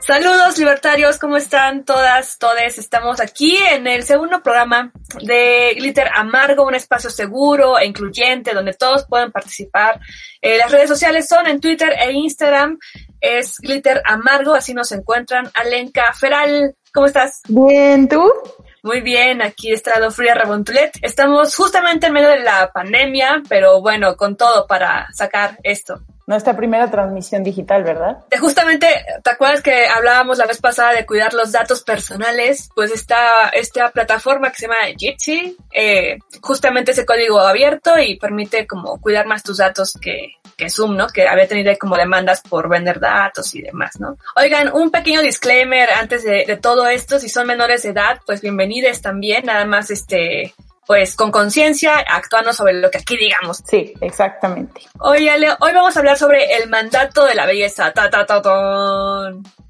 Saludos libertarios, ¿cómo están todas, todes? Estamos aquí en el segundo programa de Glitter Amargo, un espacio seguro e incluyente donde todos pueden participar. Eh, las redes sociales son en Twitter e Instagram, es Glitter Amargo, así nos encuentran. Alenka Feral, ¿cómo estás? Bien, ¿tú? Muy bien, aquí Estrado Fría Rebontulet. Estamos justamente en medio de la pandemia, pero bueno, con todo para sacar esto nuestra primera transmisión digital, ¿verdad? Justamente, ¿te acuerdas que hablábamos la vez pasada de cuidar los datos personales? Pues está esta plataforma que se llama Jitsi, eh, justamente ese código abierto y permite como cuidar más tus datos que, Zoom, ¿no? Que había tenido como demandas por vender datos y demás, ¿no? Oigan, un pequeño disclaimer antes de, de todo esto, si son menores de edad, pues bienvenidos también, nada más este pues con conciencia, actuando sobre lo que aquí digamos. Sí, exactamente. Oye, Ale, hoy vamos a hablar sobre el mandato de la belleza. Ta, ta, ta,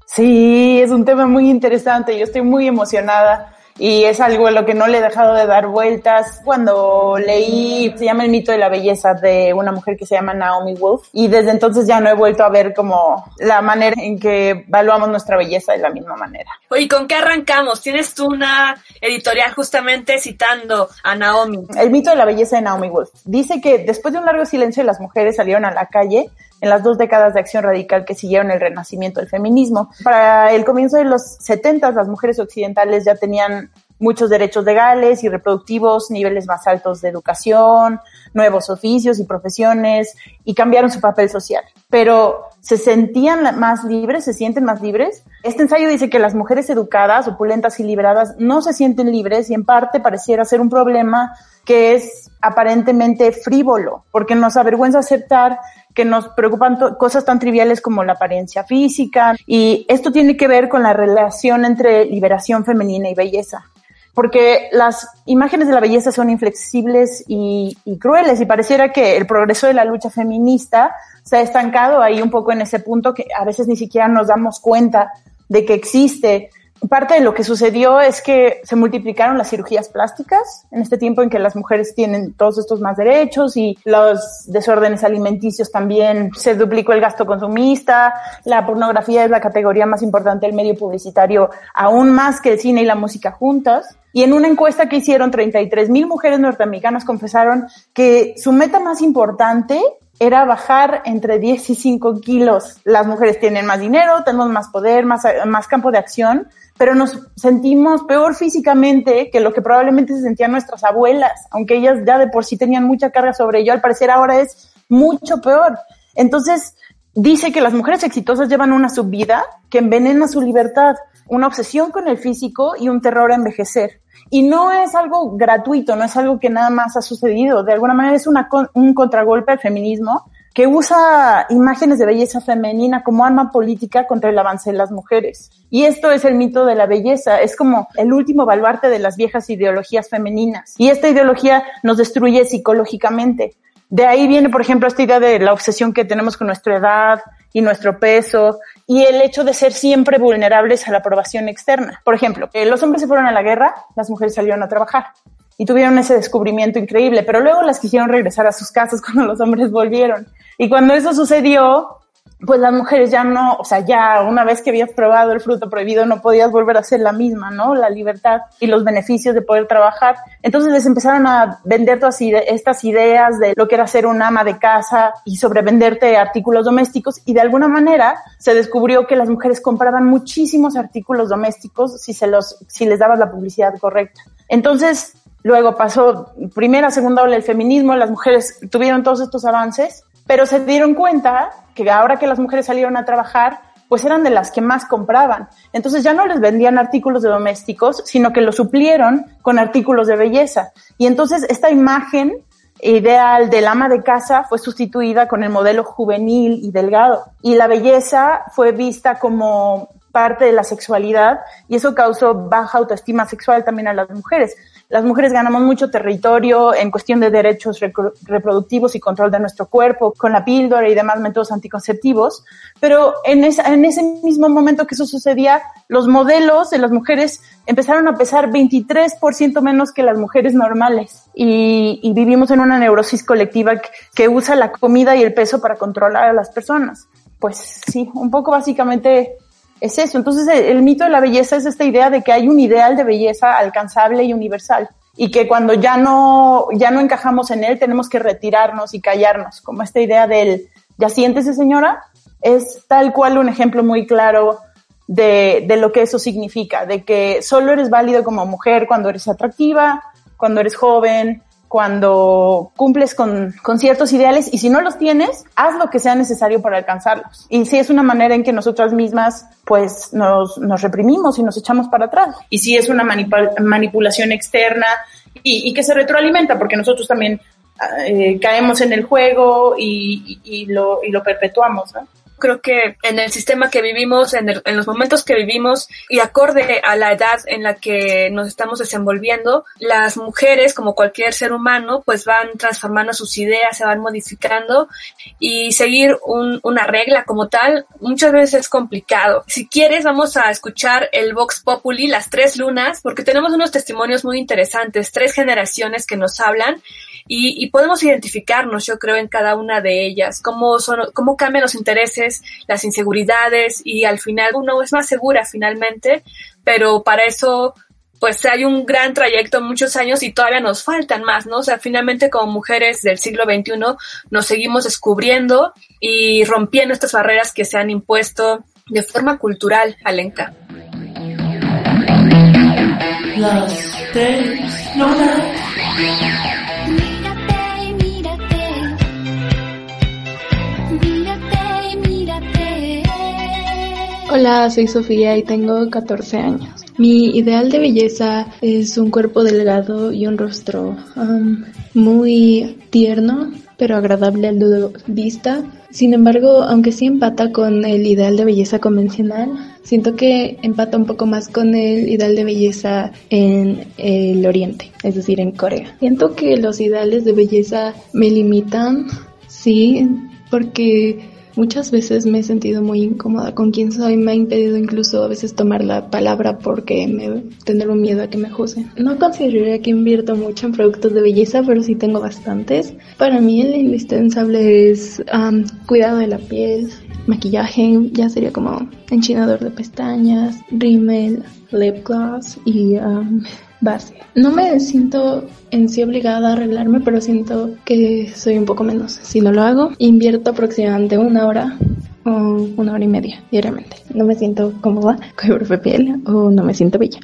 Sí, es un tema muy interesante. Yo estoy muy emocionada y es algo en lo que no le he dejado de dar vueltas. Cuando leí, se llama El mito de la belleza de una mujer que se llama Naomi Wolf y desde entonces ya no he vuelto a ver como la manera en que evaluamos nuestra belleza de la misma manera. Oye, ¿con qué arrancamos? Tienes tú una editorial justamente citando a Naomi. El mito de la belleza de Naomi Wolf. Dice que después de un largo silencio las mujeres salieron a la calle en las dos décadas de acción radical que siguieron el renacimiento del feminismo. Para el comienzo de los 70 las mujeres occidentales ya tenían muchos derechos legales y reproductivos, niveles más altos de educación, nuevos oficios y profesiones y cambiaron su papel social. Pero se sentían más libres, se sienten más libres. Este ensayo dice que las mujeres educadas, opulentas y liberadas no se sienten libres y en parte pareciera ser un problema que es aparentemente frívolo, porque nos avergüenza aceptar que nos preocupan cosas tan triviales como la apariencia física y esto tiene que ver con la relación entre liberación femenina y belleza porque las imágenes de la belleza son inflexibles y, y, crueles y pareciera que el progreso de la lucha feminista se ha estancado ahí un poco en ese punto que a veces ni siquiera nos damos cuenta de que existe parte de lo que sucedió es que se multiplicaron las cirugías plásticas en este tiempo en que las mujeres tienen todos estos más derechos y los desórdenes alimenticios también se duplicó el gasto consumista, la pornografía es la categoría más importante del medio publicitario, aún más que el cine y la música juntas. Y en una encuesta que hicieron, 33 mil mujeres norteamericanas confesaron que su meta más importante era bajar entre 10 y 5 kilos. Las mujeres tienen más dinero, tenemos más poder, más, campo de acción, pero nos sentimos peor físicamente que lo que probablemente se sentían nuestras abuelas, aunque ellas ya de por sí tenían mucha carga sobre ello, al parecer ahora es mucho peor. Entonces, dice que las mujeres exitosas llevan una subvida que envenena su libertad, una obsesión con el físico y un terror a envejecer. Y no es algo gratuito, no es algo que nada más ha sucedido. De alguna manera es un contragolpe al feminismo que usa imágenes de belleza femenina como arma política contra el avance de las mujeres. Y esto es el mito de la belleza, es como el último baluarte de las viejas ideologías femeninas. Y esta ideología nos destruye psicológicamente. De ahí viene, por ejemplo, esta idea de la obsesión que tenemos con nuestra edad y nuestro peso y el hecho de ser siempre vulnerables a la aprobación externa. Por ejemplo, eh, los hombres se fueron a la guerra, las mujeres salieron a trabajar y tuvieron ese descubrimiento increíble, pero luego las quisieron regresar a sus casas cuando los hombres volvieron. Y cuando eso sucedió, pues las mujeres ya no, o sea, ya una vez que habías probado el fruto prohibido no podías volver a ser la misma, ¿no? La libertad y los beneficios de poder trabajar. Entonces les empezaron a vender todas estas ideas de lo que era ser un ama de casa y sobrevenderte artículos domésticos y de alguna manera se descubrió que las mujeres compraban muchísimos artículos domésticos si se los, si les dabas la publicidad correcta. Entonces, luego pasó primera, segunda ola del feminismo, las mujeres tuvieron todos estos avances pero se dieron cuenta que ahora que las mujeres salieron a trabajar, pues eran de las que más compraban. Entonces ya no les vendían artículos de domésticos, sino que lo suplieron con artículos de belleza. Y entonces esta imagen ideal del ama de casa fue sustituida con el modelo juvenil y delgado. Y la belleza fue vista como parte de la sexualidad y eso causó baja autoestima sexual también a las mujeres. Las mujeres ganamos mucho territorio en cuestión de derechos reproductivos y control de nuestro cuerpo con la píldora y demás métodos anticonceptivos, pero en, ese mismo momento que eso sucedía, los modelos de las mujeres empezaron a pesar 23% menos que las mujeres normales y, y, vivimos en una neurosis colectiva que, que usa la comida y el peso para controlar a las personas. pues sí, un poco básicamente es eso. Entonces el, mito de la belleza es esta idea de que hay un ideal de belleza alcanzable y universal y que cuando ya no, ya no encajamos en él tenemos que retirarnos y callarnos, como esta idea del, ya siéntese señora, es tal cual un ejemplo muy claro de, de lo que eso significa, de que solo eres válido como mujer cuando eres atractiva, cuando eres joven, cuando cumples con, con, ciertos ideales y si no los tienes, haz lo que sea necesario para alcanzarlos. Y si es una manera en que nosotras mismas pues nos, nos reprimimos y nos echamos para atrás. Y si es una manipulación externa y, que se retroalimenta porque nosotros también eh, caemos en el juego y, y, y, lo, lo perpetuamos. ¿no? Creo que en el sistema que vivimos, en, en, los momentos que vivimos y acorde a la edad en la que nos estamos desenvolviendo, las mujeres, como cualquier ser humano, pues van transformando sus ideas, se van modificando y seguir un, una regla como tal muchas veces es complicado. Si quieres, vamos a escuchar el Vox Populi, las tres lunas, porque tenemos unos testimonios muy interesantes, tres generaciones que nos hablan y, y podemos identificarnos, yo creo, en cada una de ellas, cómo, son, cómo cambian los intereses, las inseguridades y al final uno es más segura finalmente, pero para eso pues hay un gran trayecto, muchos años y todavía nos faltan más, ¿no? O sea, finalmente como mujeres del siglo XXI nos seguimos descubriendo y rompiendo estas barreras que se han impuesto de forma cultural, Alenka. Las Hola, soy Sofía y tengo 14 años. Mi ideal de belleza es un cuerpo delgado y un rostro um, muy tierno, pero agradable al vista. Sin embargo, aunque sí empata con el ideal de belleza convencional, siento que empata un poco más con el ideal de belleza en el oriente, es decir, en Corea. Siento que los ideales de belleza me limitan, sí, porque Muchas veces me he sentido muy incómoda con quien soy, me ha impedido incluso a veces tomar la palabra porque me tener un miedo a que me juzguen. No consideraría que invierto mucho en productos de belleza, pero sí tengo bastantes. Para mí el indispensable es cuidado de la piel, maquillaje, ya sería como enchinador de pestañas, rímel, lip gloss y base. No me siento en sí obligada a arreglarme, pero siento que soy un poco menos. Si no lo hago, invierto aproximadamente una hora o una hora y media diariamente. No me siento cómoda con mi propia piel o no me siento bella.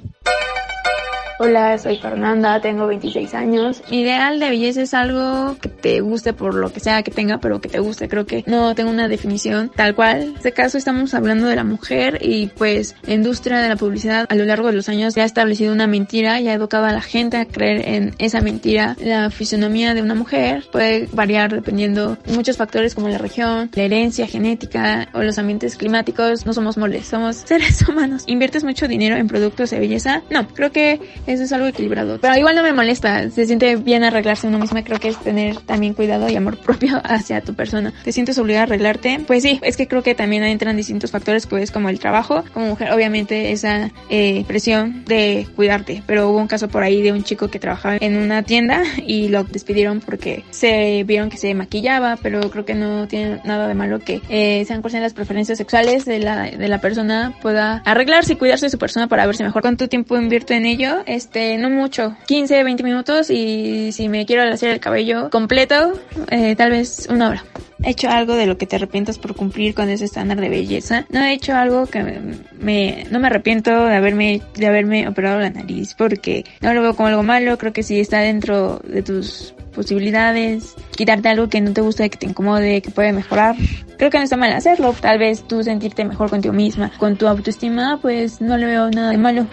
Hola, soy Fernanda, tengo 26 años. Ideal de belleza es algo que te guste por lo que sea que tenga, pero que te guste. Creo que no tengo una definición tal cual. En este caso estamos hablando de la mujer y pues la industria de la publicidad a lo largo de los años ya ha establecido una mentira y ha educado a la gente a creer en esa mentira. La fisionomía de una mujer puede variar dependiendo de muchos factores como la región, la herencia genética o los ambientes climáticos. No somos moles, somos seres humanos. ¿Inviertes mucho dinero en productos de belleza? No, creo que eso es algo equilibrado. Pero igual no me molesta, se siente bien arreglarse uno mismo, creo que es tener también cuidado y amor propio hacia tu persona. ¿Te sientes obligada a arreglarte? Pues sí, es que creo que también entran distintos factores, pues como el trabajo, como mujer, obviamente esa eh, presión de cuidarte, pero hubo un caso por ahí de un chico que trabajaba en una tienda y lo despidieron porque se vieron que se maquillaba, pero creo que no tiene nada de malo que eh, sean cuáles las preferencias sexuales de la, de la persona pueda arreglarse y cuidarse de su persona para verse mejor. ¿Cuánto tiempo invierte en ello? Este, no mucho, 15, 20 minutos y si me quiero hacer el cabello completo, eh, tal vez una hora. He hecho algo de lo que te arrepientas por cumplir con ese estándar de belleza. No he hecho algo que me, no me arrepiento de haberme, de haberme operado la nariz porque no lo veo como algo malo. Creo que si está dentro de tus posibilidades, quitarte algo que no te gusta, que te incomode, que puede mejorar. Creo que no está mal hacerlo. Tal vez tú sentirte mejor contigo misma, con tu autoestima, pues no le veo nada de malo.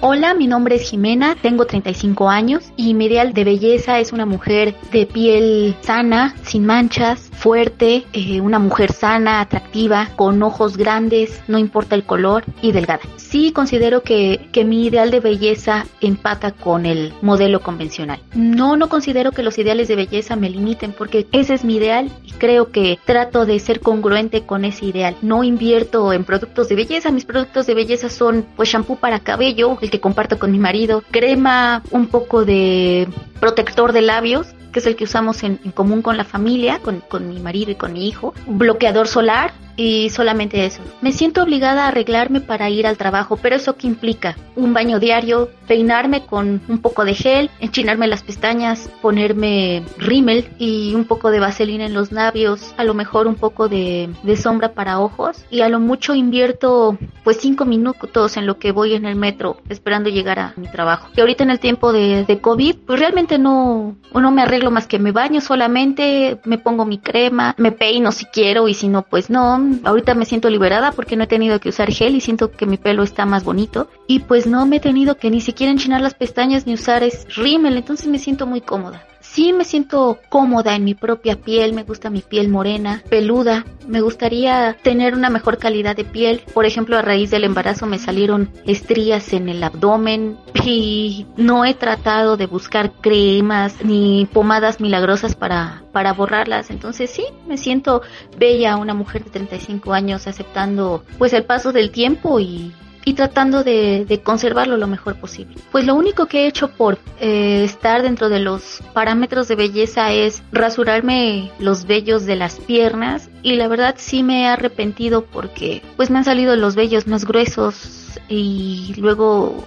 Hola, mi nombre es Jimena, tengo 35 años y mi ideal de belleza es una mujer de piel sana, sin manchas, fuerte, eh, una mujer sana, atractiva, con ojos grandes, no importa el color y delgada. Sí considero que, que mi ideal de belleza empata con el modelo convencional. No, no considero que los ideales de belleza me limiten porque ese es mi ideal y creo que trato de ser congruente con ese ideal. No invierto en productos de belleza, mis productos de belleza son pues shampoo para cabello, el que comparto con mi marido, crema, un poco de protector de labios que es el que usamos en, en común con la familia, con, con, mi marido y con mi hijo, bloqueador solar y solamente eso. Me siento obligada a arreglarme para ir al trabajo, pero eso qué implica? Un baño diario, peinarme con un poco de gel, enchinarme las pestañas, ponerme rímel y un poco de vaselina en los labios, a lo mejor un poco de, sombra para ojos y a lo mucho invierto pues cinco minutos en lo que voy en el metro esperando llegar a mi trabajo. Que ahorita en el tiempo de, de COVID pues realmente no, no me arreglo más que me baño solamente, me pongo mi crema, me peino si quiero y si no pues no, ahorita me siento liberada porque no he tenido que usar gel y siento que mi pelo está más bonito. Y pues no me he tenido que ni siquiera enchinar las pestañas ni usar es rímel, entonces me siento muy cómoda. Sí me siento cómoda en mi propia piel, me gusta mi piel morena, peluda. Me gustaría tener una mejor calidad de piel. Por ejemplo, a raíz del embarazo me salieron estrías en el abdomen y no he tratado de buscar cremas ni pomadas milagrosas para, para borrarlas. Entonces sí, me siento bella, una mujer de 35 años aceptando pues el paso del tiempo y y tratando de, conservarlo lo mejor posible. Pues lo único que he hecho por eh, estar dentro de los parámetros de belleza es rasurarme los vellos de las piernas y la verdad sí me he arrepentido porque pues me han salido los vellos más gruesos y luego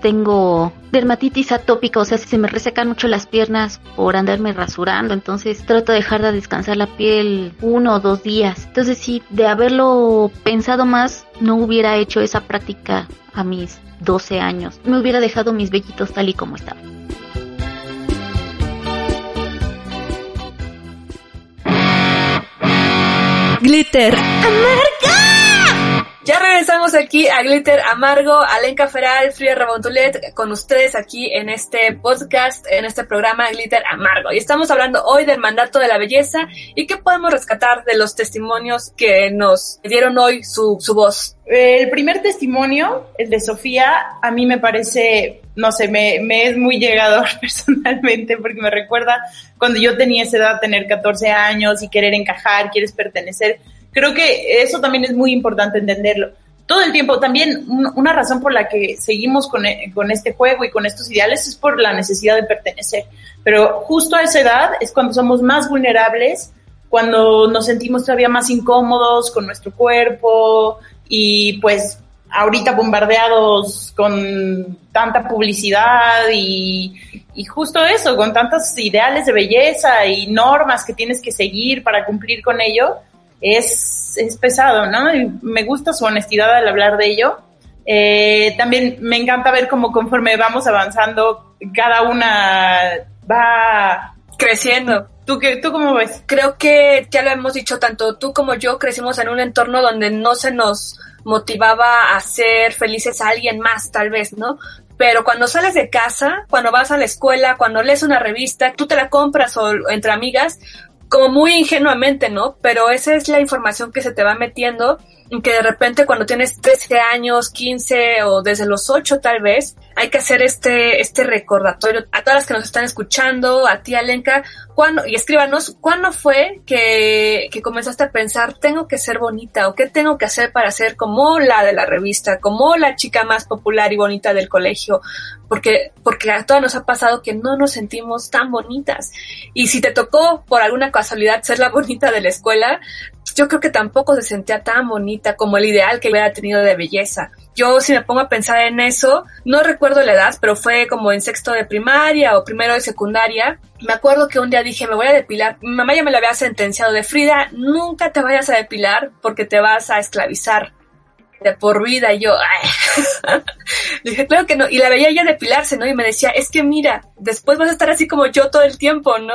tengo dermatitis atópica, o sea, se me resecan mucho las piernas por andarme rasurando, entonces trato de dejar de descansar la piel uno o dos días. Entonces sí, de haberlo pensado más, no hubiera hecho esa práctica a mis 12 años. Me hubiera dejado mis vellitos tal y como estaban. Glitter ya regresamos aquí a Glitter Amargo, Alenka Feral, Fría Rabontulet, con ustedes aquí en este podcast, en este programa Glitter Amargo. Y estamos hablando hoy del mandato de la belleza y qué podemos rescatar de los testimonios que nos dieron hoy su, su voz. El primer testimonio, el de Sofía, a mí me parece, no sé, me, me es muy llegador personalmente porque me recuerda cuando yo tenía esa edad, tener 14 años y querer encajar, quieres pertenecer creo que eso también es muy importante entenderlo. Todo el tiempo, también una razón por la que seguimos con, e, con este juego y con estos ideales es por la necesidad de pertenecer. Pero justo a esa edad es cuando somos más vulnerables, cuando nos sentimos todavía más incómodos con nuestro cuerpo y pues ahorita bombardeados con tanta publicidad y, y, justo eso, con tantos ideales de belleza y normas que tienes que seguir para cumplir con ello, es, es pesado, ¿no? Y me gusta su honestidad al hablar de ello. Eh, también me encanta ver cómo conforme vamos avanzando, cada una va creciendo. ¿Tú, qué, ¿Tú cómo ves? Creo que ya lo hemos dicho, tanto tú como yo crecimos en un entorno donde no se nos motivaba a ser felices a alguien más, tal vez, ¿no? Pero cuando sales de casa, cuando vas a la escuela, cuando lees una revista, tú te la compras o entre amigas, como muy ingenuamente, ¿no? Pero esa es la información que se te va metiendo que de repente cuando tienes 13 años, 15 o desde los 8 tal vez, hay que hacer este, este recordatorio a todas las que nos están escuchando, a ti Alenka, ¿cuándo, y escríbanos, ¿cuándo fue que, que comenzaste a pensar, tengo que ser bonita o qué tengo que hacer para ser como la de la revista, como la chica más popular y bonita del colegio? Porque, porque a todas nos ha pasado que no nos sentimos tan bonitas. Y si te tocó por alguna casualidad ser la bonita de la escuela, yo creo que tampoco se sentía tan bonita como el ideal que hubiera tenido de belleza. Yo si me pongo a pensar en eso, no recuerdo la edad, pero fue como en sexto de primaria o primero de secundaria. Me acuerdo que un día dije, me voy a depilar. Mi mamá ya me lo había sentenciado de Frida, nunca te vayas a depilar porque te vas a esclavizar de por vida. Y yo, dije, claro que no. Y la veía ella depilarse, ¿no? Y me decía, es que mira, después vas a estar así como yo todo el tiempo, ¿no?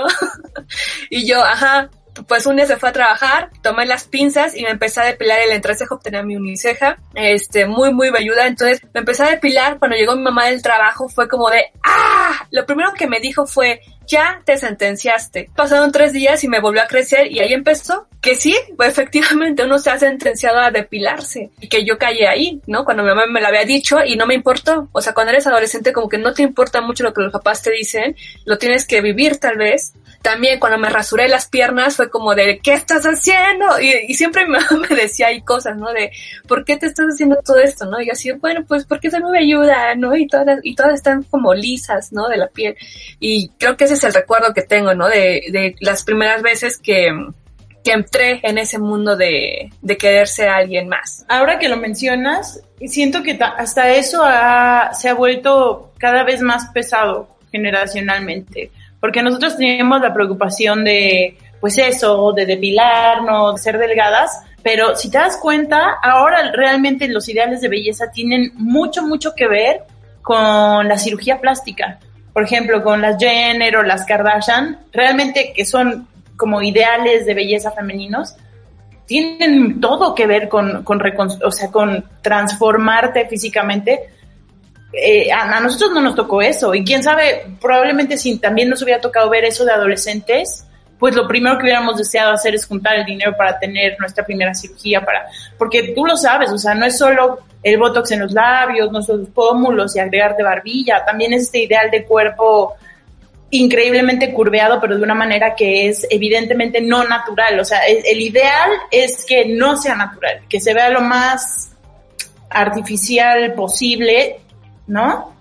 y yo, ajá, pues un día se fue a trabajar, tomé las pinzas y me empecé a depilar el entrecejo, tenía mi uniceja, este, muy, muy velluda, entonces me empecé a depilar, cuando llegó mi mamá del trabajo fue como de, ¡ah! Lo primero que me dijo fue, ya te sentenciaste. Pasaron tres días y me volvió a crecer y ahí empezó. Que sí, pues efectivamente uno se ha sentenciado a depilarse y que yo caí ahí, ¿no? Cuando mi mamá me lo había dicho y no me importó. O sea, cuando eres adolescente como que no te importa mucho lo que los papás te dicen, lo tienes que vivir tal vez también cuando me rasuré las piernas fue como de, ¿qué estás haciendo? Y, siempre mi mamá me decía ahí cosas, ¿no? De, ¿por qué te estás haciendo todo esto? ¿No? Y así, bueno, pues porque eso no me ayuda, ¿no? Y todas, y todas están como lisas, ¿no? De la piel. Y creo que ese es el recuerdo que tengo, ¿no? De, de las primeras veces que, que entré en ese mundo de, de querer alguien más. Ahora que lo mencionas, siento que hasta eso se ha vuelto cada vez más pesado generacionalmente, porque nosotros teníamos la preocupación de, pues eso, de depilarnos, de ser delgadas, pero si te das cuenta, ahora realmente los ideales de belleza tienen mucho, mucho que ver con la cirugía plástica. Por ejemplo, con las Jenner o las Kardashian, realmente que son como ideales de belleza femeninos, tienen todo que ver con, con, o sea, con transformarte físicamente. Eh, a, nosotros no nos tocó eso y quién sabe, probablemente si también nos hubiera tocado ver eso de adolescentes, pues lo primero que hubiéramos deseado hacer es juntar el dinero para tener nuestra primera cirugía, para, porque tú lo sabes, o sea, no es solo el botox en los labios, los pómulos y agregarte barbilla, también es este ideal de cuerpo increíblemente curveado, pero de una manera que es evidentemente no natural. O sea, el ideal es que no sea natural, que se vea lo más artificial posible, ¿no?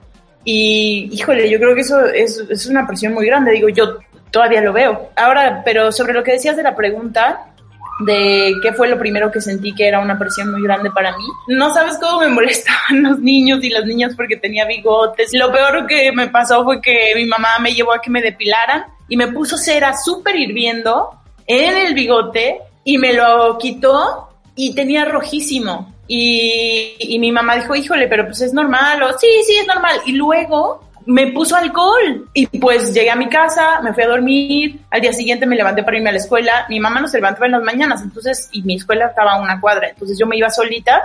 Y, híjole, yo creo que eso es, es una presión muy grande. Digo, yo todavía lo veo. Ahora, pero sobre lo que decías de la pregunta, de qué fue lo primero que sentí que era una presión muy grande para mí. No sabes cómo me molestaban los niños y las niñas porque tenía bigotes. Lo peor que me pasó fue que mi mamá me llevó a que me depilaran y me puso cera súper hirviendo en el bigote y me lo quitó y tenía rojísimo. Y, y mi mamá dijo, híjole, pero pues es normal, o sí, sí, es normal. Y luego me puso alcohol y pues llegué a mi casa, me fui a dormir, al día siguiente me levanté para irme a la escuela, mi mamá no se levantaba en las mañanas, entonces, y mi escuela estaba a una cuadra, entonces yo me iba solita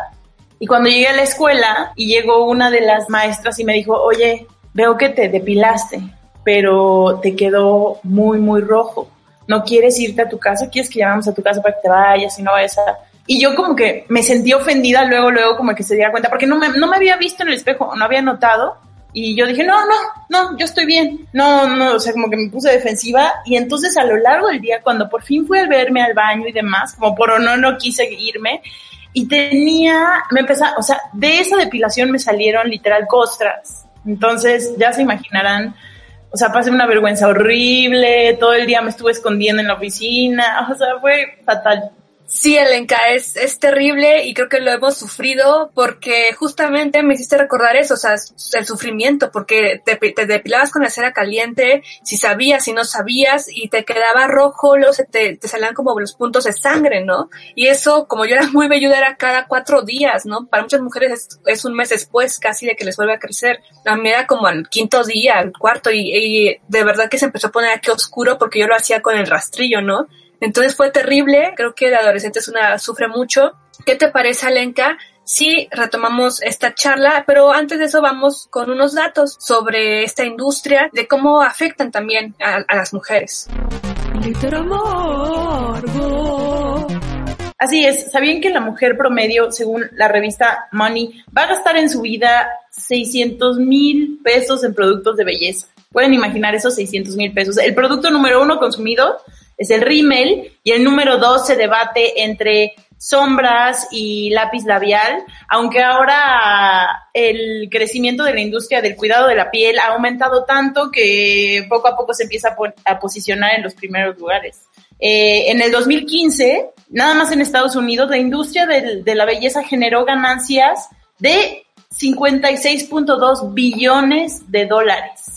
y cuando llegué a la escuela y llegó una de las maestras y me dijo, oye, veo que te depilaste, pero te quedó muy, muy rojo, ¿no quieres irte a tu casa? ¿Quieres que llamamos a tu casa para que te vayas y no vayas. Y yo como que me sentí ofendida luego, luego como que se diera cuenta, porque no me, no me había visto en el espejo, no había notado y yo dije, no, no, no, yo estoy bien. No, no, o sea, como que me puse defensiva. Y entonces a lo largo del día, cuando por fin fui a verme al baño y demás, como por no, no quise irme, y tenía, me empezó, o sea, de esa depilación me salieron literal costras. Entonces, ya se imaginarán, o sea, pasé una vergüenza horrible, todo el día me estuve escondiendo en la oficina, o sea, fue fatal. Sí, Elenka, es, es terrible y creo que lo hemos sufrido porque justamente me hiciste recordar eso, o sea, el sufrimiento, porque te, te depilabas con la cera caliente, si sabías, si no sabías, y te quedaba rojo, luego se te, te salían como los puntos de sangre, ¿no? Y eso, como yo era muy velluda, era cada cuatro días, ¿no? Para muchas mujeres es, es un mes después casi de que les vuelve a crecer. A mí era como al quinto día, al cuarto, y, y de verdad que se empezó a poner aquí oscuro porque yo lo hacía con el rastrillo, ¿no? Entonces fue terrible, creo que la adolescente es una, sufre mucho. ¿Qué te parece, Alenka? Sí, retomamos esta charla, pero antes de eso vamos con unos datos sobre esta industria, de cómo afectan también a, a las mujeres. Así es, ¿sabían que la mujer promedio, según la revista Money, va a gastar en su vida 600 mil pesos en productos de belleza? Pueden imaginar esos 600 mil pesos. El producto número uno consumido es el rímel y el número dos se debate entre sombras y lápiz labial, aunque ahora el crecimiento de la industria del cuidado de la piel ha aumentado tanto que poco a poco se empieza a, posicionar en los primeros lugares. Eh, en el 2015, nada más en Estados Unidos, la industria de la belleza generó ganancias de 56.2 billones de dólares.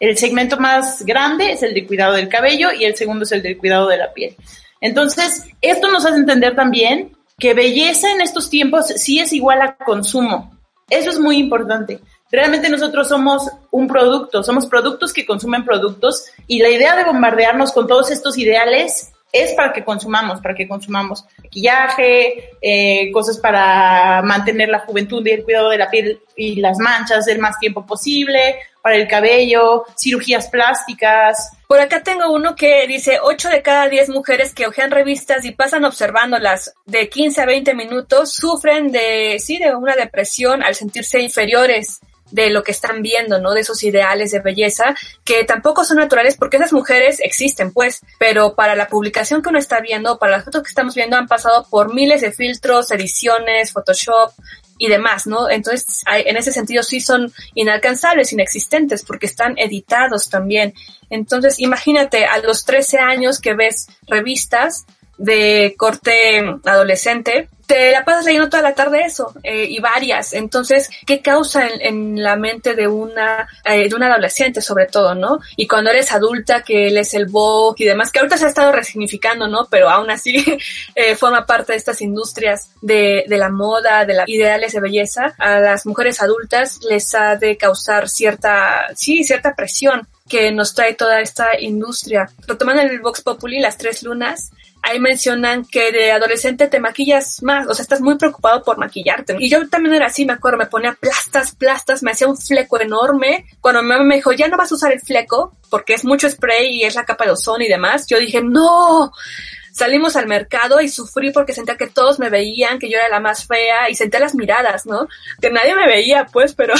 El segmento más grande es el de cuidado del cabello y el segundo es el del cuidado de la piel. Entonces, esto nos hace entender también que belleza en estos tiempos sí es igual a consumo. Eso es muy importante. Realmente nosotros somos un producto, somos productos que consumen productos y la idea de bombardearnos con todos estos ideales es para que consumamos, para que consumamos maquillaje, eh, cosas para mantener la juventud y el cuidado de la piel y las manchas el más tiempo posible, para el cabello, cirugías plásticas. Por acá tengo uno que dice 8 de cada 10 mujeres que ojean revistas y pasan observándolas de 15 a 20 minutos sufren de, sí, de una depresión al sentirse inferiores de lo que están viendo, ¿no? De esos ideales de belleza que tampoco son naturales porque esas mujeres existen, pues, pero para la publicación que uno está viendo, para las fotos que estamos viendo, han pasado por miles de filtros, ediciones, Photoshop y demás, ¿no? Entonces, en ese sentido sí son inalcanzables, inexistentes, porque están editados también. Entonces, imagínate a los 13 años que ves revistas, de corte adolescente, te la pasas leyendo toda la tarde eso eh, y varias. Entonces, ¿qué causa en, la mente de una eh, de un adolescente sobre todo, no? Y cuando eres adulta, que él es el Vogue y demás, que ahorita se ha estado resignificando, ¿no? Pero aún así eh, forma parte de estas industrias de, de la moda, de las ideales de belleza. A las mujeres adultas les ha de causar cierta, sí, cierta presión que nos trae toda esta industria. Retomando el Vox Populi, las tres lunas, ahí mencionan que de adolescente te maquillas más, o sea, estás muy preocupado por maquillarte. Y yo también era así, me acuerdo, me ponía plastas, plastas, me hacía un fleco enorme. Cuando mi mamá me dijo, ya no vas a usar el fleco, porque es mucho spray y es la capa de ozono y demás, yo dije, no, salimos al mercado y sufrí porque sentía que todos me veían, que yo era la más fea y senté las miradas, ¿no? Que nadie me veía, pues, pero,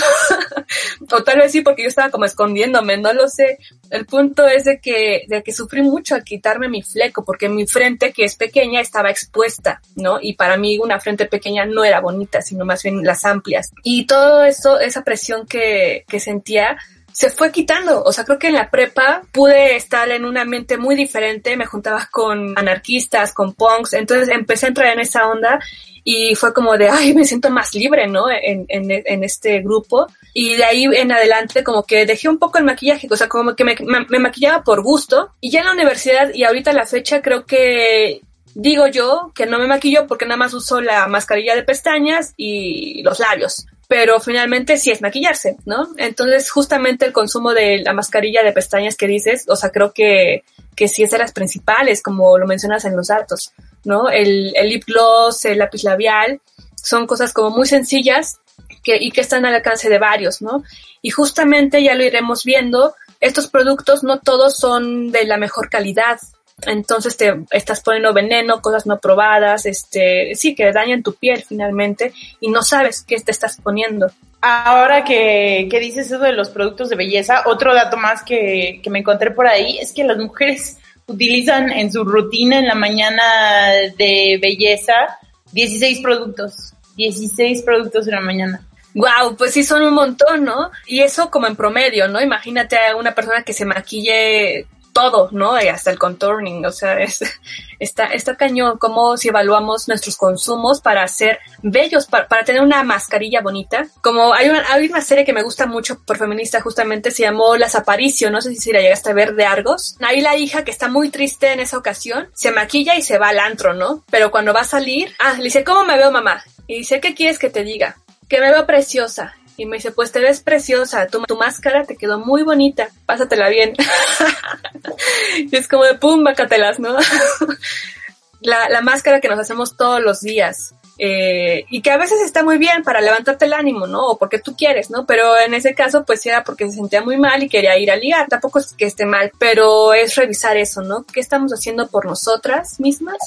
o tal vez sí porque yo estaba como escondiéndome, no lo sé. El punto es de que, de que sufrí mucho al quitarme mi fleco porque mi frente, que es pequeña, estaba expuesta, ¿no? Y para mí una frente pequeña no era bonita, sino más bien las amplias. Y todo eso, esa presión que, que sentía, se fue quitando. O sea, creo que en la prepa pude estar en un ambiente muy diferente, me juntaba con anarquistas, con punks, entonces empecé a entrar en esa onda y fue como de, ay, me siento más libre, ¿no? En, en, en este grupo. Y de ahí en adelante como que dejé un poco el maquillaje, o sea, como que me, me, maquillaba por gusto. Y ya en la universidad y ahorita la fecha creo que digo yo que no me maquillo porque nada más uso la mascarilla de pestañas y los labios pero finalmente sí es maquillarse, ¿no? Entonces, justamente el consumo de la mascarilla de pestañas que dices, o sea, creo que, que sí es de las principales, como lo mencionas en los datos, ¿no? El, el lip gloss, el lápiz labial, son cosas como muy sencillas que, y que están al alcance de varios, ¿no? Y justamente ya lo iremos viendo, estos productos no todos son de la mejor calidad, entonces te estás poniendo veneno, cosas no probadas, este, sí, que dañan tu piel finalmente y no sabes qué te estás poniendo. Ahora que, que dices eso de los productos de belleza, otro dato más que, que me encontré por ahí es que las mujeres utilizan en su rutina en la mañana de belleza 16 productos, 16 productos en la mañana. Wow, pues sí son un montón, ¿no? Y eso como en promedio, ¿no? Imagínate a una persona que se maquille todo, ¿no? Y hasta el contouring, o sea, es, está, está cañón como si evaluamos nuestros consumos para ser bellos, para, para tener una mascarilla bonita. Como hay una, hay una serie que me gusta mucho por feminista, justamente se llamó Las Aparicio, no sé si la llegaste a ver de Argos. Ahí la hija que está muy triste en esa ocasión, se maquilla y se va al antro, ¿no? Pero cuando va a salir, ah, le dice, ¿cómo me veo mamá? Y dice, ¿qué quieres que te diga? Que me veo preciosa. Y me dice, pues te ves preciosa, tu, tu máscara te quedó muy bonita, pásatela bien. y es como de pum, bácatelas, ¿no? la, la máscara que nos hacemos todos los días. Eh, y que a veces está muy bien para levantarte el ánimo, ¿no? O porque tú quieres, ¿no? Pero en ese caso, pues era porque se sentía muy mal y quería ir a ligar. Tampoco es que esté mal, pero es revisar eso, ¿no? ¿Qué estamos haciendo por nosotras mismas?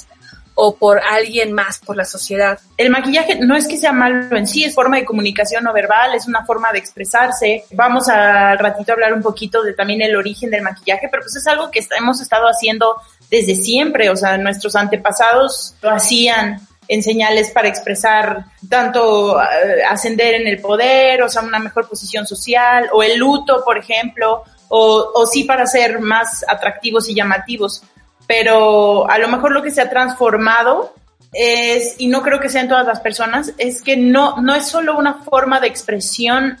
O por alguien más, por la sociedad. El maquillaje no es que sea malo en sí, es forma de comunicación no verbal, es una forma de expresarse. Vamos a ratito a hablar un poquito de también el origen del maquillaje, pero pues es algo que hemos estado haciendo desde siempre, o sea, nuestros antepasados lo hacían en señales para expresar tanto eh, ascender en el poder, o sea, una mejor posición social, o el luto, por ejemplo, o, o sí para ser más atractivos y llamativos pero a lo mejor lo que se ha transformado es, y no creo que sean todas las personas, es que no, no es solo una forma de expresión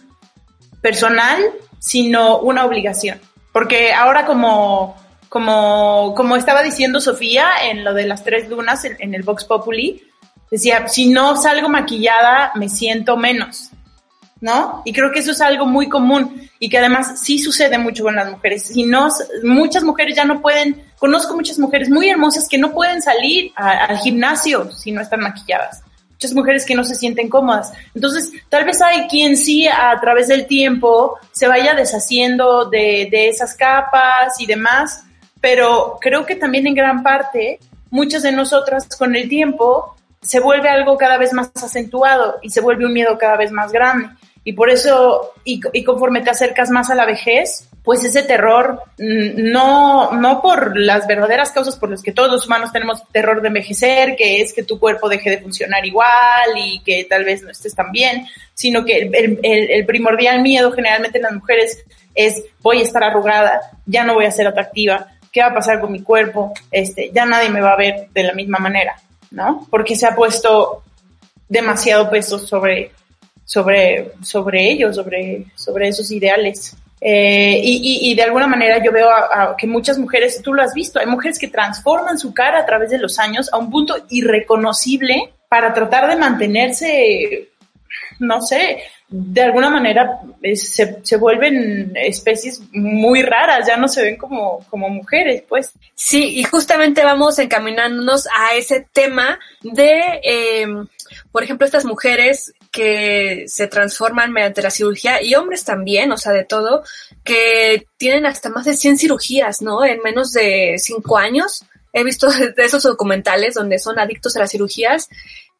personal, sino una obligación. Porque ahora como, como, como estaba diciendo Sofía en lo de las tres lunas en el Vox Populi, decía, si no salgo maquillada, me siento menos. ¿No? Y creo que eso es algo muy común y que además sí sucede mucho con las mujeres. Si no, muchas mujeres ya no pueden, conozco muchas mujeres muy hermosas que no pueden salir al gimnasio si no están maquilladas. Muchas mujeres que no se sienten cómodas. Entonces, tal vez hay quien sí a través del tiempo se vaya deshaciendo de, de esas capas y demás, pero creo que también en gran parte muchas de nosotras con el tiempo se vuelve algo cada vez más acentuado y se vuelve un miedo cada vez más grande. Y por eso, y, conforme te acercas más a la vejez, pues ese terror, mm, no, no por las verdaderas causas por las que todos los humanos tenemos terror de envejecer, que es que tu cuerpo deje de funcionar igual y que tal vez no estés tan bien, sino que el, el primordial miedo generalmente en las mujeres es voy a estar arrugada, ya no voy a ser atractiva, ¿qué va a pasar con mi cuerpo? Este, ya nadie me va a ver de la misma manera, ¿no? Porque se ha puesto demasiado peso sobre, sobre, sobre ellos, sobre, sobre esos ideales. Eh, y, y, de alguna manera yo veo que muchas mujeres, tú lo has visto, hay mujeres que transforman su cara a través de los años a un punto irreconocible para tratar de mantenerse, no sé, de alguna manera eh, se, se, vuelven especies muy raras, ya no se ven como, como mujeres, pues. Sí, y justamente vamos encaminándonos a ese tema de, eh, por ejemplo, estas mujeres que se transforman mediante la cirugía y hombres también, o sea, de todo, que tienen hasta más de 100 cirugías, ¿no? En menos de 5 años. He visto de esos documentales donde son adictos a las cirugías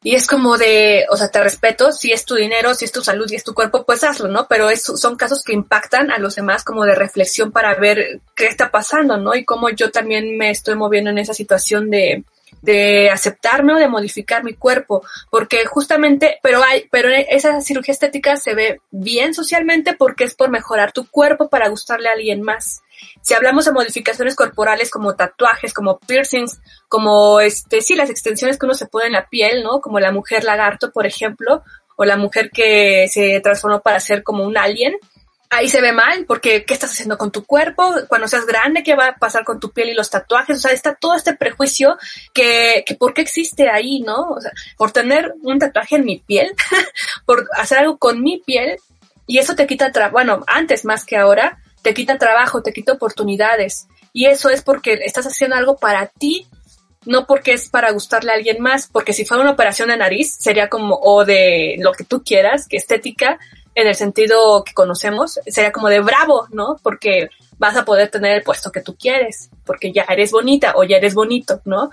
y es como de, o sea, te respeto, si es tu dinero, si es tu salud y es tu cuerpo, pues hazlo, ¿no? Pero es, son casos que impactan a los demás como de reflexión para ver qué está pasando, ¿no? Y cómo yo también me estoy moviendo en esa situación de, de aceptarme o de modificar mi cuerpo, porque justamente, pero hay, pero esa cirugía estética se ve bien socialmente porque es por mejorar tu cuerpo para gustarle a alguien más. Si hablamos de modificaciones corporales como tatuajes, como piercings, como este, sí, las extensiones que uno se pone en la piel, ¿no? Como la mujer lagarto, por ejemplo, o la mujer que se transformó para ser como un alien, ahí se ve mal, porque ¿qué estás haciendo con tu cuerpo? Cuando seas grande, ¿qué va a pasar con tu piel y los tatuajes? O sea, está todo este prejuicio que, que ¿por qué existe ahí, no? O sea, por tener un tatuaje en mi piel, por hacer algo con mi piel, y eso te quita trabajo, bueno, antes más que ahora, te quita trabajo, te quita oportunidades. Y eso es porque estás haciendo algo para ti, no porque es para gustarle a alguien más, porque si fuera una operación de nariz, sería como, o de lo que tú quieras, que estética, en el sentido que conocemos, sería como de bravo, ¿no? Porque vas a poder tener el puesto que tú quieres, porque ya eres bonita o ya eres bonito, ¿no?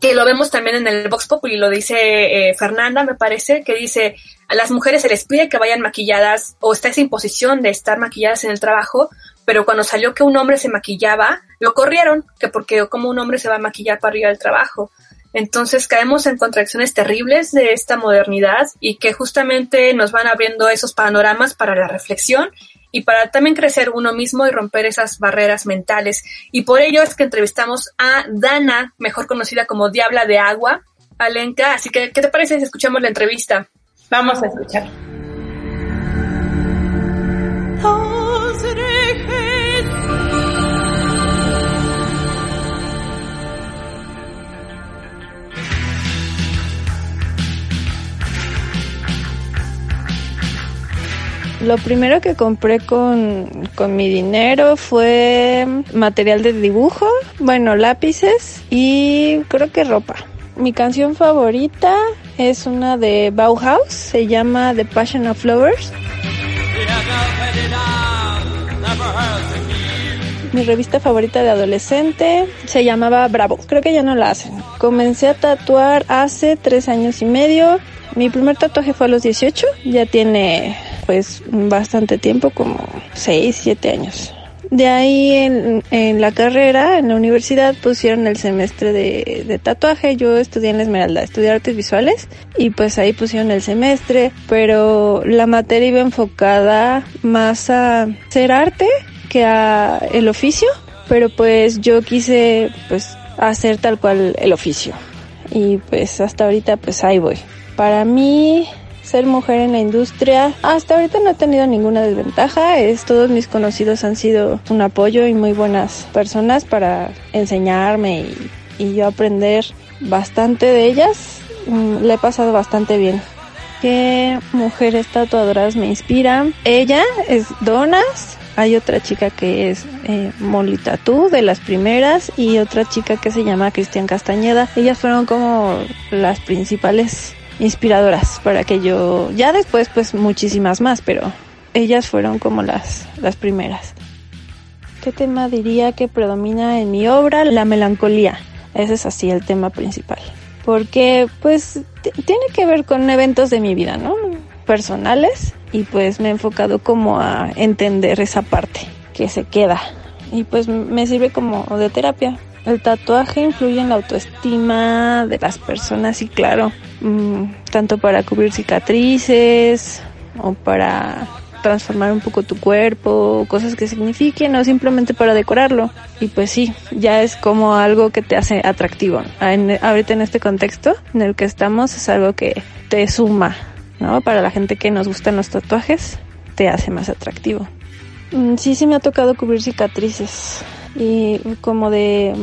Que lo vemos también en el Vox Populi, lo dice eh, Fernanda, me parece, que dice, a las mujeres se les pide que vayan maquilladas o está esa imposición de estar maquilladas en el trabajo, pero cuando salió que un hombre se maquillaba, lo corrieron, que porque como un hombre se va a maquillar para ir al trabajo. Entonces caemos en contracciones terribles de esta modernidad y que justamente nos van abriendo esos panoramas para la reflexión y para también crecer uno mismo y romper esas barreras mentales. Y por ello es que entrevistamos a Dana, mejor conocida como Diabla de Agua, Alenka. Así que, ¿qué te parece si escuchamos la entrevista? Vamos a escuchar. Lo primero que compré con, con, mi dinero fue material de dibujo, bueno, lápices y creo que ropa. Mi canción favorita es una de Bauhaus, se llama The Passion of Flowers. Mi revista favorita de adolescente se llamaba Bravo. Creo que ya no la hacen. Comencé a tatuar hace tres años y medio. Mi primer tatuaje fue a los 18. Ya tiene pues bastante tiempo, como 6, 7 años. De ahí en, en, la carrera, en la universidad, pusieron el semestre de, de, tatuaje. Yo estudié en la Esmeralda, estudié artes visuales y pues ahí pusieron el semestre, pero la materia iba enfocada más a ser arte que a el oficio, pero pues yo quise pues hacer tal cual el oficio. Y pues hasta ahorita pues ahí voy. Para mí ser mujer en la industria. Hasta ahorita no he tenido ninguna desventaja. Es, todos mis conocidos han sido un apoyo y muy buenas personas para enseñarme y, yo aprender bastante de ellas. Mm, le he pasado bastante bien. ¿Qué mujeres tatuadoras me inspiran? Ella es Donas. Hay otra chica que es eh, Molly Tattoo, de las primeras, y otra chica que se llama Cristian Castañeda. Ellas fueron como las principales inspiradoras para que yo, ya después pues muchísimas más, pero ellas fueron como las, las primeras. ¿Qué tema diría que predomina en mi obra? La melancolía. Ese es así el tema principal. Porque pues tiene que ver con eventos de mi vida, ¿no? Personales y pues me he enfocado como a entender esa parte que se queda y pues me sirve como de terapia el tatuaje influye en la autoestima de las personas y claro, mm, tanto para cubrir cicatrices o para transformar un poco tu cuerpo, cosas que signifiquen o simplemente para decorarlo. Y pues sí, ya es como algo que te hace atractivo. Ahorita en este contexto en el que estamos es algo que te suma, ¿no? Para la gente que nos gustan los tatuajes, te hace más atractivo. Mm, sí, sí me ha tocado cubrir cicatrices y como de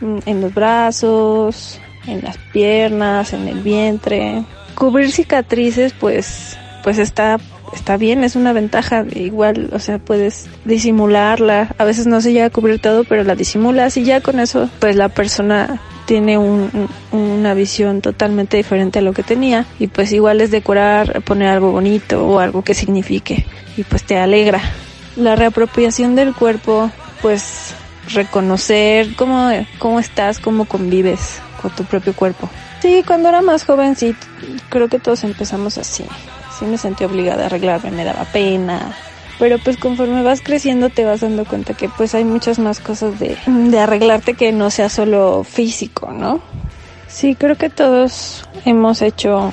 mm, en los brazos, en las piernas, en el vientre. Cubrir cicatrices pues pues está está bien, es una ventaja igual, o sea, puedes disimularla. A veces no se llega a cubrir todo, pero la disimulas y ya con eso pues la persona tiene un, una visión totalmente diferente a lo que tenía y pues igual es decorar, poner algo bonito o algo que signifique y pues te alegra. La reapropiación del cuerpo, pues reconocer cómo, cómo estás, cómo convives con tu propio cuerpo. Sí, cuando era más joven sí, creo que todos empezamos así. Sí me sentí obligada a arreglarme, me daba pena, pero pues conforme vas creciendo te vas dando cuenta que pues hay muchas más cosas de, de arreglarte que no sea solo físico, ¿no? Sí, creo que todos hemos hecho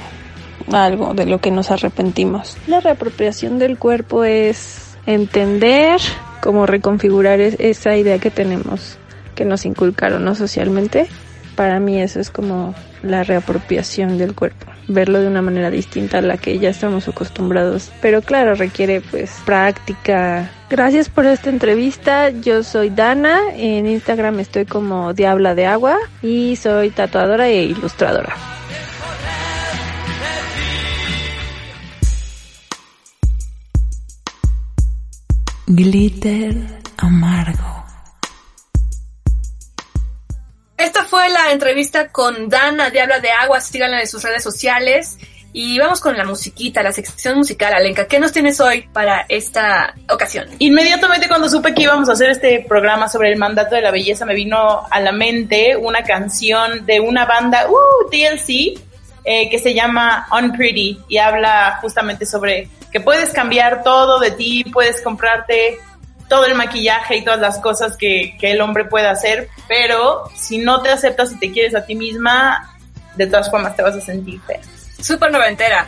algo de lo que nos arrepentimos. La reapropiación del cuerpo es entender cómo reconfigurar esa idea que tenemos, que nos inculcaron ¿no? socialmente. Para mí eso es como la reapropiación del cuerpo verlo de una manera distinta a la que ya estamos acostumbrados. Pero claro, requiere pues práctica. Gracias por esta entrevista. Yo soy Dana. En Instagram estoy como Diabla de Agua y soy tatuadora e ilustradora. Glitter amargo. Esta fue la entrevista con Dana Diabla de Agua, síganla en sus redes sociales. Y vamos con la musiquita, la sección musical, Alenka. ¿Qué nos tienes hoy para esta ocasión? Inmediatamente cuando supe que íbamos a hacer este programa sobre el mandato de la belleza, me vino a la mente una canción de una banda, uh, TLC, eh, que se llama Unpretty y habla justamente sobre que puedes cambiar todo de ti, puedes comprarte todo el maquillaje y todas las cosas que, que el hombre puede hacer, pero si no te aceptas y te quieres a ti misma, de todas formas te vas a sentir fea. Súper noventera.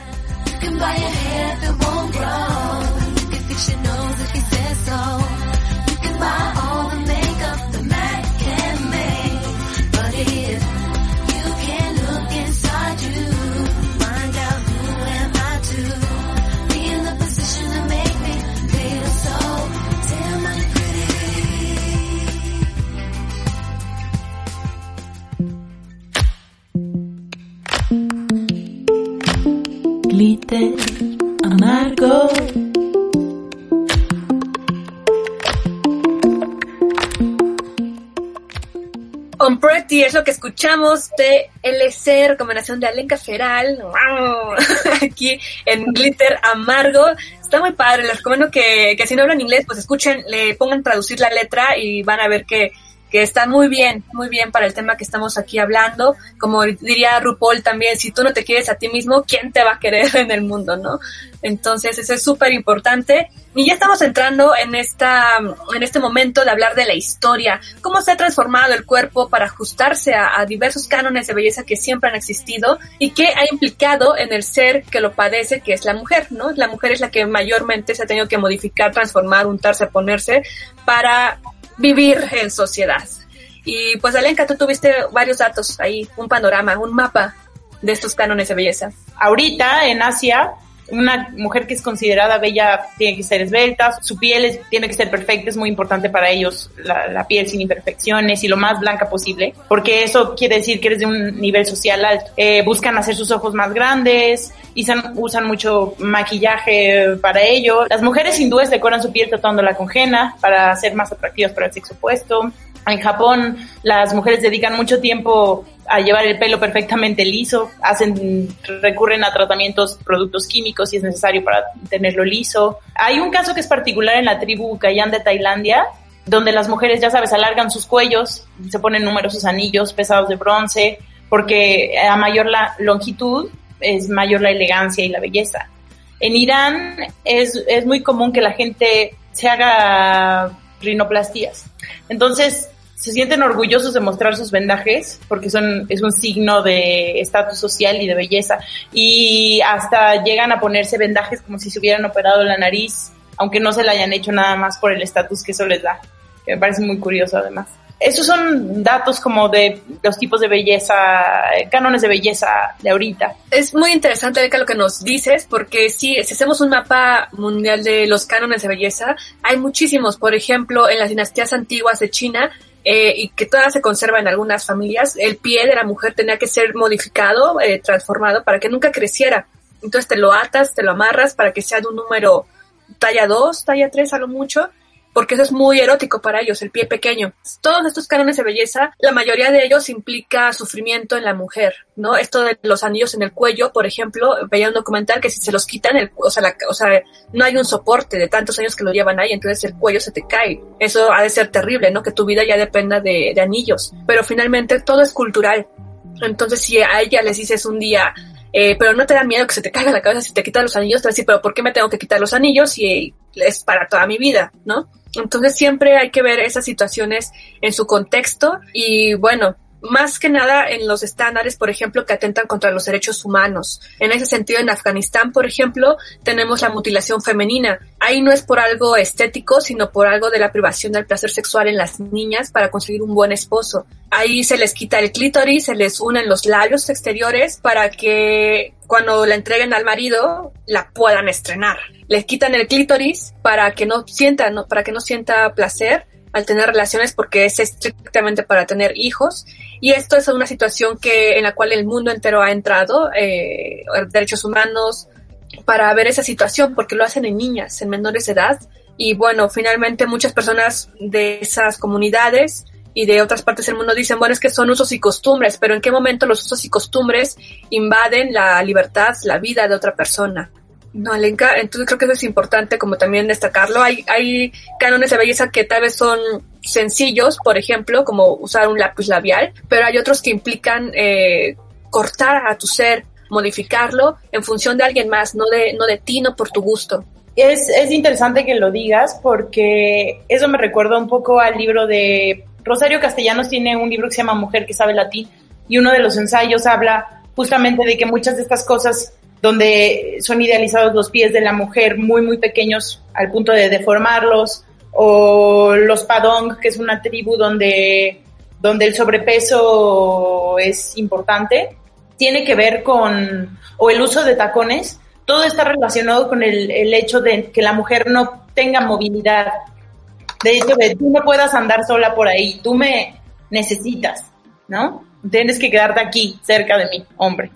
Glitter amargo. On Pretty es lo que escuchamos de LC, recomendación de Alenka Feral. Aquí en Glitter Amargo. Está muy padre. Les recomiendo que, que si no hablan inglés, pues escuchen, le pongan traducir la letra y van a ver que que está muy bien, muy bien para el tema que estamos aquí hablando. Como diría RuPaul también, si tú no te quieres a ti mismo, ¿quién te va a querer en el mundo, no? Entonces, eso es súper importante. Y ya estamos entrando en esta, en este momento de hablar de la historia, cómo se ha transformado el cuerpo para ajustarse a, a diversos cánones de belleza que siempre han existido y qué ha implicado en el ser que lo padece, que es la mujer, ¿no? La mujer es la que mayormente se ha tenido que modificar, transformar, untarse, ponerse para vivir en sociedad. Y pues Alenka, tú tuviste varios datos ahí, un panorama, un mapa de estos cánones de belleza. Ahorita en Asia, una mujer que es considerada bella tiene que ser esbelta, su piel tiene que ser perfecta, es muy importante para ellos la, piel sin imperfecciones y lo más blanca posible, porque eso quiere decir que eres de un nivel social alto. Eh, buscan hacer sus ojos más grandes, usan, usan mucho maquillaje para ello. Las mujeres hindúes decoran su piel tratándola con henna para ser más atractivas para el sexo opuesto. En Japón las mujeres dedican mucho tiempo a llevar el pelo perfectamente liso, hacen, recurren a tratamientos, productos químicos si es necesario para tenerlo liso. Hay un caso que es particular en la tribu Kayan de Tailandia, donde las mujeres, ya sabes, alargan sus cuellos, se ponen numerosos anillos pesados de bronce, porque a mayor la longitud es mayor la elegancia y la belleza. En Irán es, es muy común que la gente se haga rinoplastías. Entonces, se sienten orgullosos de mostrar sus vendajes porque son es un signo de estatus social y de belleza y hasta llegan a ponerse vendajes como si se hubieran operado la nariz aunque no se la hayan hecho nada más por el estatus que eso les da, que me parece muy curioso además. Esos son datos como de los tipos de belleza, eh, cánones de belleza de ahorita. Es muy interesante, lo que nos dices, porque si, si hacemos un mapa mundial de los cánones de belleza, hay muchísimos. Por ejemplo, en las dinastías antiguas de China, eh, y que todavía se conserva en algunas familias, el pie de la mujer tenía que ser modificado, eh, transformado, para que nunca creciera. Entonces te lo atas, te lo amarras para que sea de un número talla 2, talla 3 a lo mucho, porque eso es muy erótico para ellos, el pie pequeño. Todos estos cánones de belleza, la mayoría de ellos implica sufrimiento en la mujer, ¿no? Esto de los anillos en el cuello, por ejemplo, veía un documental que si se los quitan, el, o, sea, o sea, no hay un soporte de tantos años que lo llevan ahí, entonces el cuello se te cae. Eso ha de ser terrible, ¿no? Que tu vida ya dependa de, de anillos. Pero finalmente todo es cultural. Entonces, si a ella les dices un día, eh, pero no te da miedo que se te caiga la cabeza si te quitas los anillos, te vas a decir, pero ¿por qué me tengo que quitar los anillos si es para toda mi vida, ¿no? Entonces siempre hay que ver esas situaciones en su contexto y bueno, más que nada en los estándares, por ejemplo, que atentan contra los derechos humanos. En ese sentido, en Afganistán, por ejemplo, tenemos la mutilación femenina. Ahí no es por algo estético, sino por algo de la privación del placer sexual en las niñas para conseguir un buen esposo. Ahí se les quita el clítoris, se les unen los labios exteriores para que cuando la entreguen al marido la puedan estrenar. Les quitan el clítoris para que no sienta, no, para que no sienta placer al tener relaciones porque es estrictamente para tener hijos y esto es una situación que en la cual el mundo entero ha entrado eh, derechos humanos para ver esa situación porque lo hacen en niñas en menores de edad y bueno finalmente muchas personas de esas comunidades y de otras partes del mundo dicen bueno es que son usos y costumbres pero en qué momento los usos y costumbres invaden la libertad la vida de otra persona no, Alenka, entonces creo que eso es importante como también destacarlo. Hay, hay cánones de belleza que tal vez son sencillos, por ejemplo, como usar un lápiz labial, pero hay otros que implican eh, cortar a tu ser, modificarlo en función de alguien más, no de, no de ti, no por tu gusto. Es, es interesante que lo digas porque eso me recuerda un poco al libro de Rosario Castellanos tiene un libro que se llama Mujer que sabe latín y uno de los ensayos habla justamente de que muchas de estas cosas donde son idealizados los pies de la mujer muy, muy pequeños al punto de deformarlos, o los Padong, que es una tribu donde, donde el sobrepeso es importante, tiene que ver con, o el uso de tacones, todo está relacionado con el, el hecho de que la mujer no tenga movilidad. De hecho, de tú no puedas andar sola por ahí, tú me necesitas, ¿no? Tienes que quedarte aquí, cerca de mí, hombre.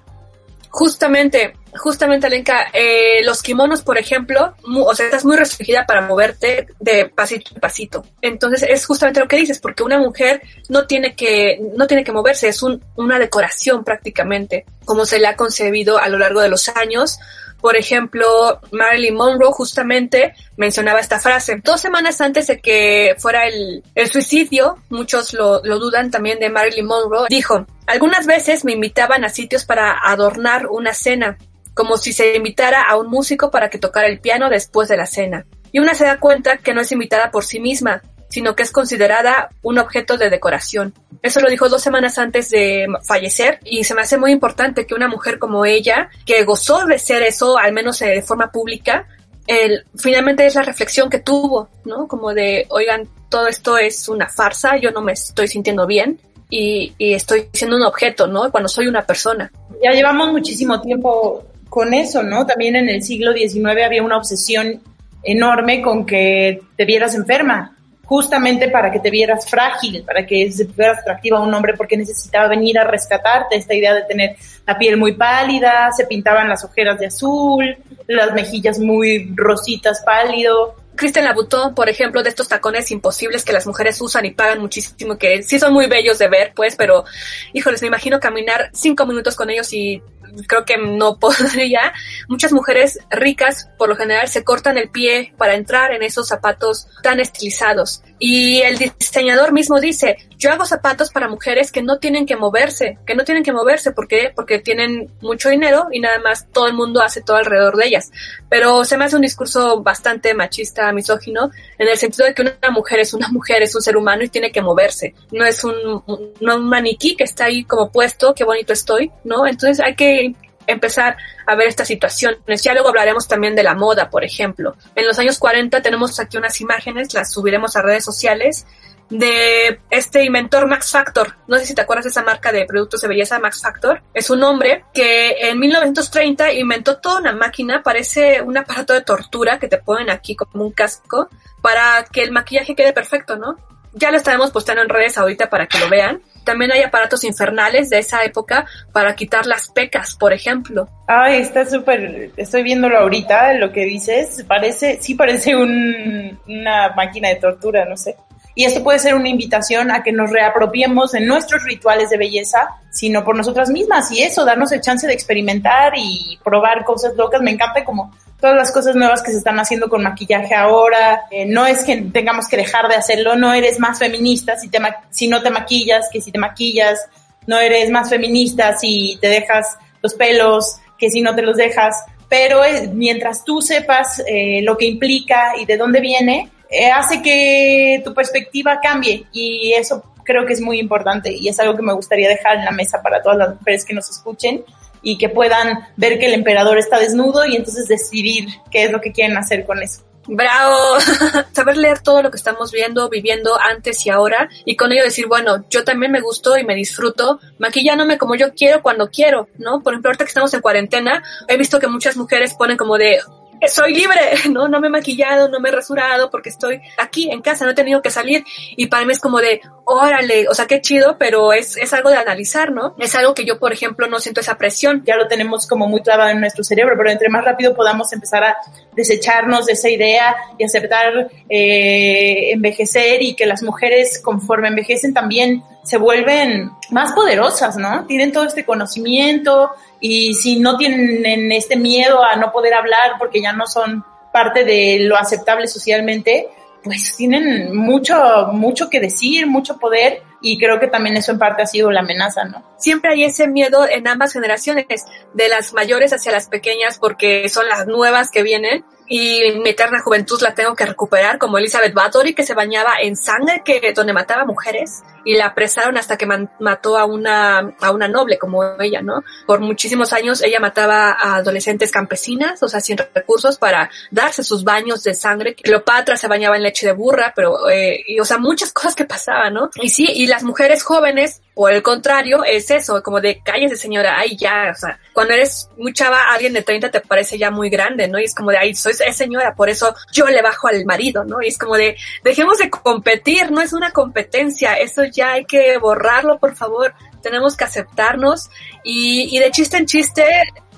Justamente, justamente, Alenka, eh, los kimonos, por ejemplo, o sea, estás muy restringida para moverte de pasito a pasito. Entonces, es justamente lo que dices, porque una mujer no tiene que, no tiene que moverse, es un, una decoración prácticamente, como se le ha concebido a lo largo de los años. Por ejemplo, Marilyn Monroe justamente mencionaba esta frase. Dos semanas antes de que fuera el, el suicidio, muchos lo, lo dudan también de Marilyn Monroe, dijo, algunas veces me invitaban a sitios para adornar una cena, como si se invitara a un músico para que tocara el piano después de la cena. Y una se da cuenta que no es invitada por sí misma, sino que es considerada un objeto de decoración. Eso lo dijo dos semanas antes de fallecer y se me hace muy importante que una mujer como ella, que gozó de ser eso, al menos eh, de forma pública, el, finalmente es la reflexión que tuvo, ¿no? Como de, oigan, todo esto es una farsa, yo no me estoy sintiendo bien y, y estoy siendo un objeto, ¿no? Cuando soy una persona. Ya llevamos muchísimo tiempo con eso, ¿no? También en el siglo XIX había una obsesión enorme con que te vieras enferma, justamente para que te vieras frágil, para que se fuera atractiva a un hombre porque necesitaba venir a rescatarte, esta idea de tener la piel muy pálida, se pintaban las ojeras de azul, las mejillas muy rositas pálido. Kristen Labutó, por ejemplo, de estos tacones imposibles que las mujeres usan y pagan muchísimo, que sí son muy bellos de ver, pues, pero, híjoles, me imagino caminar cinco minutos con ellos y creo que no podría. Muchas mujeres ricas, por lo general, se cortan el pie para entrar en esos zapatos tan estilizados. Y el diseñador mismo dice, yo hago zapatos para mujeres que no tienen que moverse, que no tienen que moverse, ¿por qué? Porque tienen mucho dinero y nada más todo el mundo hace todo alrededor de ellas. Pero se me hace un discurso bastante machista, misógino, en el sentido de que una mujer es una mujer, es un ser humano y tiene que moverse. No es un, no un maniquí que está ahí como puesto, qué bonito estoy, ¿no? Entonces hay que empezar a ver estas situaciones. Ya luego hablaremos también de la moda, por ejemplo. En los años 40 tenemos aquí unas imágenes, las subiremos a redes sociales, de este inventor Max Factor. No sé si te acuerdas de esa marca de productos de belleza Max Factor. Es un hombre que en 1930 inventó toda una máquina, parece un aparato de tortura que te ponen aquí como un casco para que el maquillaje quede perfecto, ¿no? Ya lo estaremos postando en redes ahorita para que lo vean. También hay aparatos infernales de esa época para quitar las pecas, por ejemplo. Ay, está súper, estoy viéndolo ahorita, lo que dices, parece, sí parece un, una máquina de tortura, no sé. Y esto puede ser una invitación a que nos reapropiemos en nuestros rituales de belleza, sino por nosotras mismas y eso, darnos el chance de experimentar y probar cosas locas. Me encanta como todas las cosas nuevas que se están haciendo con maquillaje ahora. Eh, no es que tengamos que dejar de hacerlo, no eres más feminista si, te si no te maquillas que si te maquillas, no eres más feminista si te dejas los pelos que si no te los dejas. Pero mientras tú sepas eh, lo que implica y de dónde viene, eh, hace que tu perspectiva cambie y eso creo que es muy importante y es algo que me gustaría dejar en la mesa para todas las mujeres que nos escuchen y que puedan ver que el emperador está desnudo y entonces decidir qué es lo que quieren hacer con eso. Bravo, saber leer todo lo que estamos viendo, viviendo antes y ahora y con ello decir, bueno, yo también me gusto y me disfruto maquillándome como yo quiero cuando quiero, ¿no? Por ejemplo, ahorita que estamos en cuarentena, he visto que muchas mujeres ponen como de, soy libre, ¿no? No me he maquillado, no me he rasurado porque estoy aquí en casa, no he tenido que salir. Y para mí es como de, órale, o sea, qué chido, pero es, es algo de analizar, ¿no? Es algo que yo, por ejemplo, no siento esa presión. Ya lo tenemos como muy clavado en nuestro cerebro, pero entre más rápido podamos empezar a desecharnos de esa idea y aceptar eh, envejecer y que las mujeres conforme envejecen también se vuelven más poderosas, ¿no? Tienen todo este conocimiento y si no tienen este miedo a no poder hablar porque ya no son parte de lo aceptable socialmente, pues tienen mucho, mucho que decir, mucho poder y creo que también eso en parte ha sido la amenaza, ¿no? Siempre hay ese miedo en ambas generaciones, de las mayores hacia las pequeñas porque son las nuevas que vienen y mi eterna juventud la tengo que recuperar como Elizabeth Bathory que se bañaba en sangre que donde mataba mujeres y la apresaron hasta que mató a una a una noble como ella, ¿no? Por muchísimos años ella mataba a adolescentes campesinas, o sea, sin recursos para darse sus baños de sangre. Cleopatra se bañaba en leche de burra, pero eh, o sea, muchas cosas que pasaban, ¿no? Y sí, y las mujeres jóvenes por el contrario, es eso, como de cállese señora, ay ya, o sea, cuando eres muy alguien de 30 te parece ya muy grande, ¿no? Y es como de, ay, soy señora, por eso yo le bajo al marido, ¿no? Y es como de, dejemos de competir, no es una competencia, eso ya hay que borrarlo, por favor, tenemos que aceptarnos y, de chiste en chiste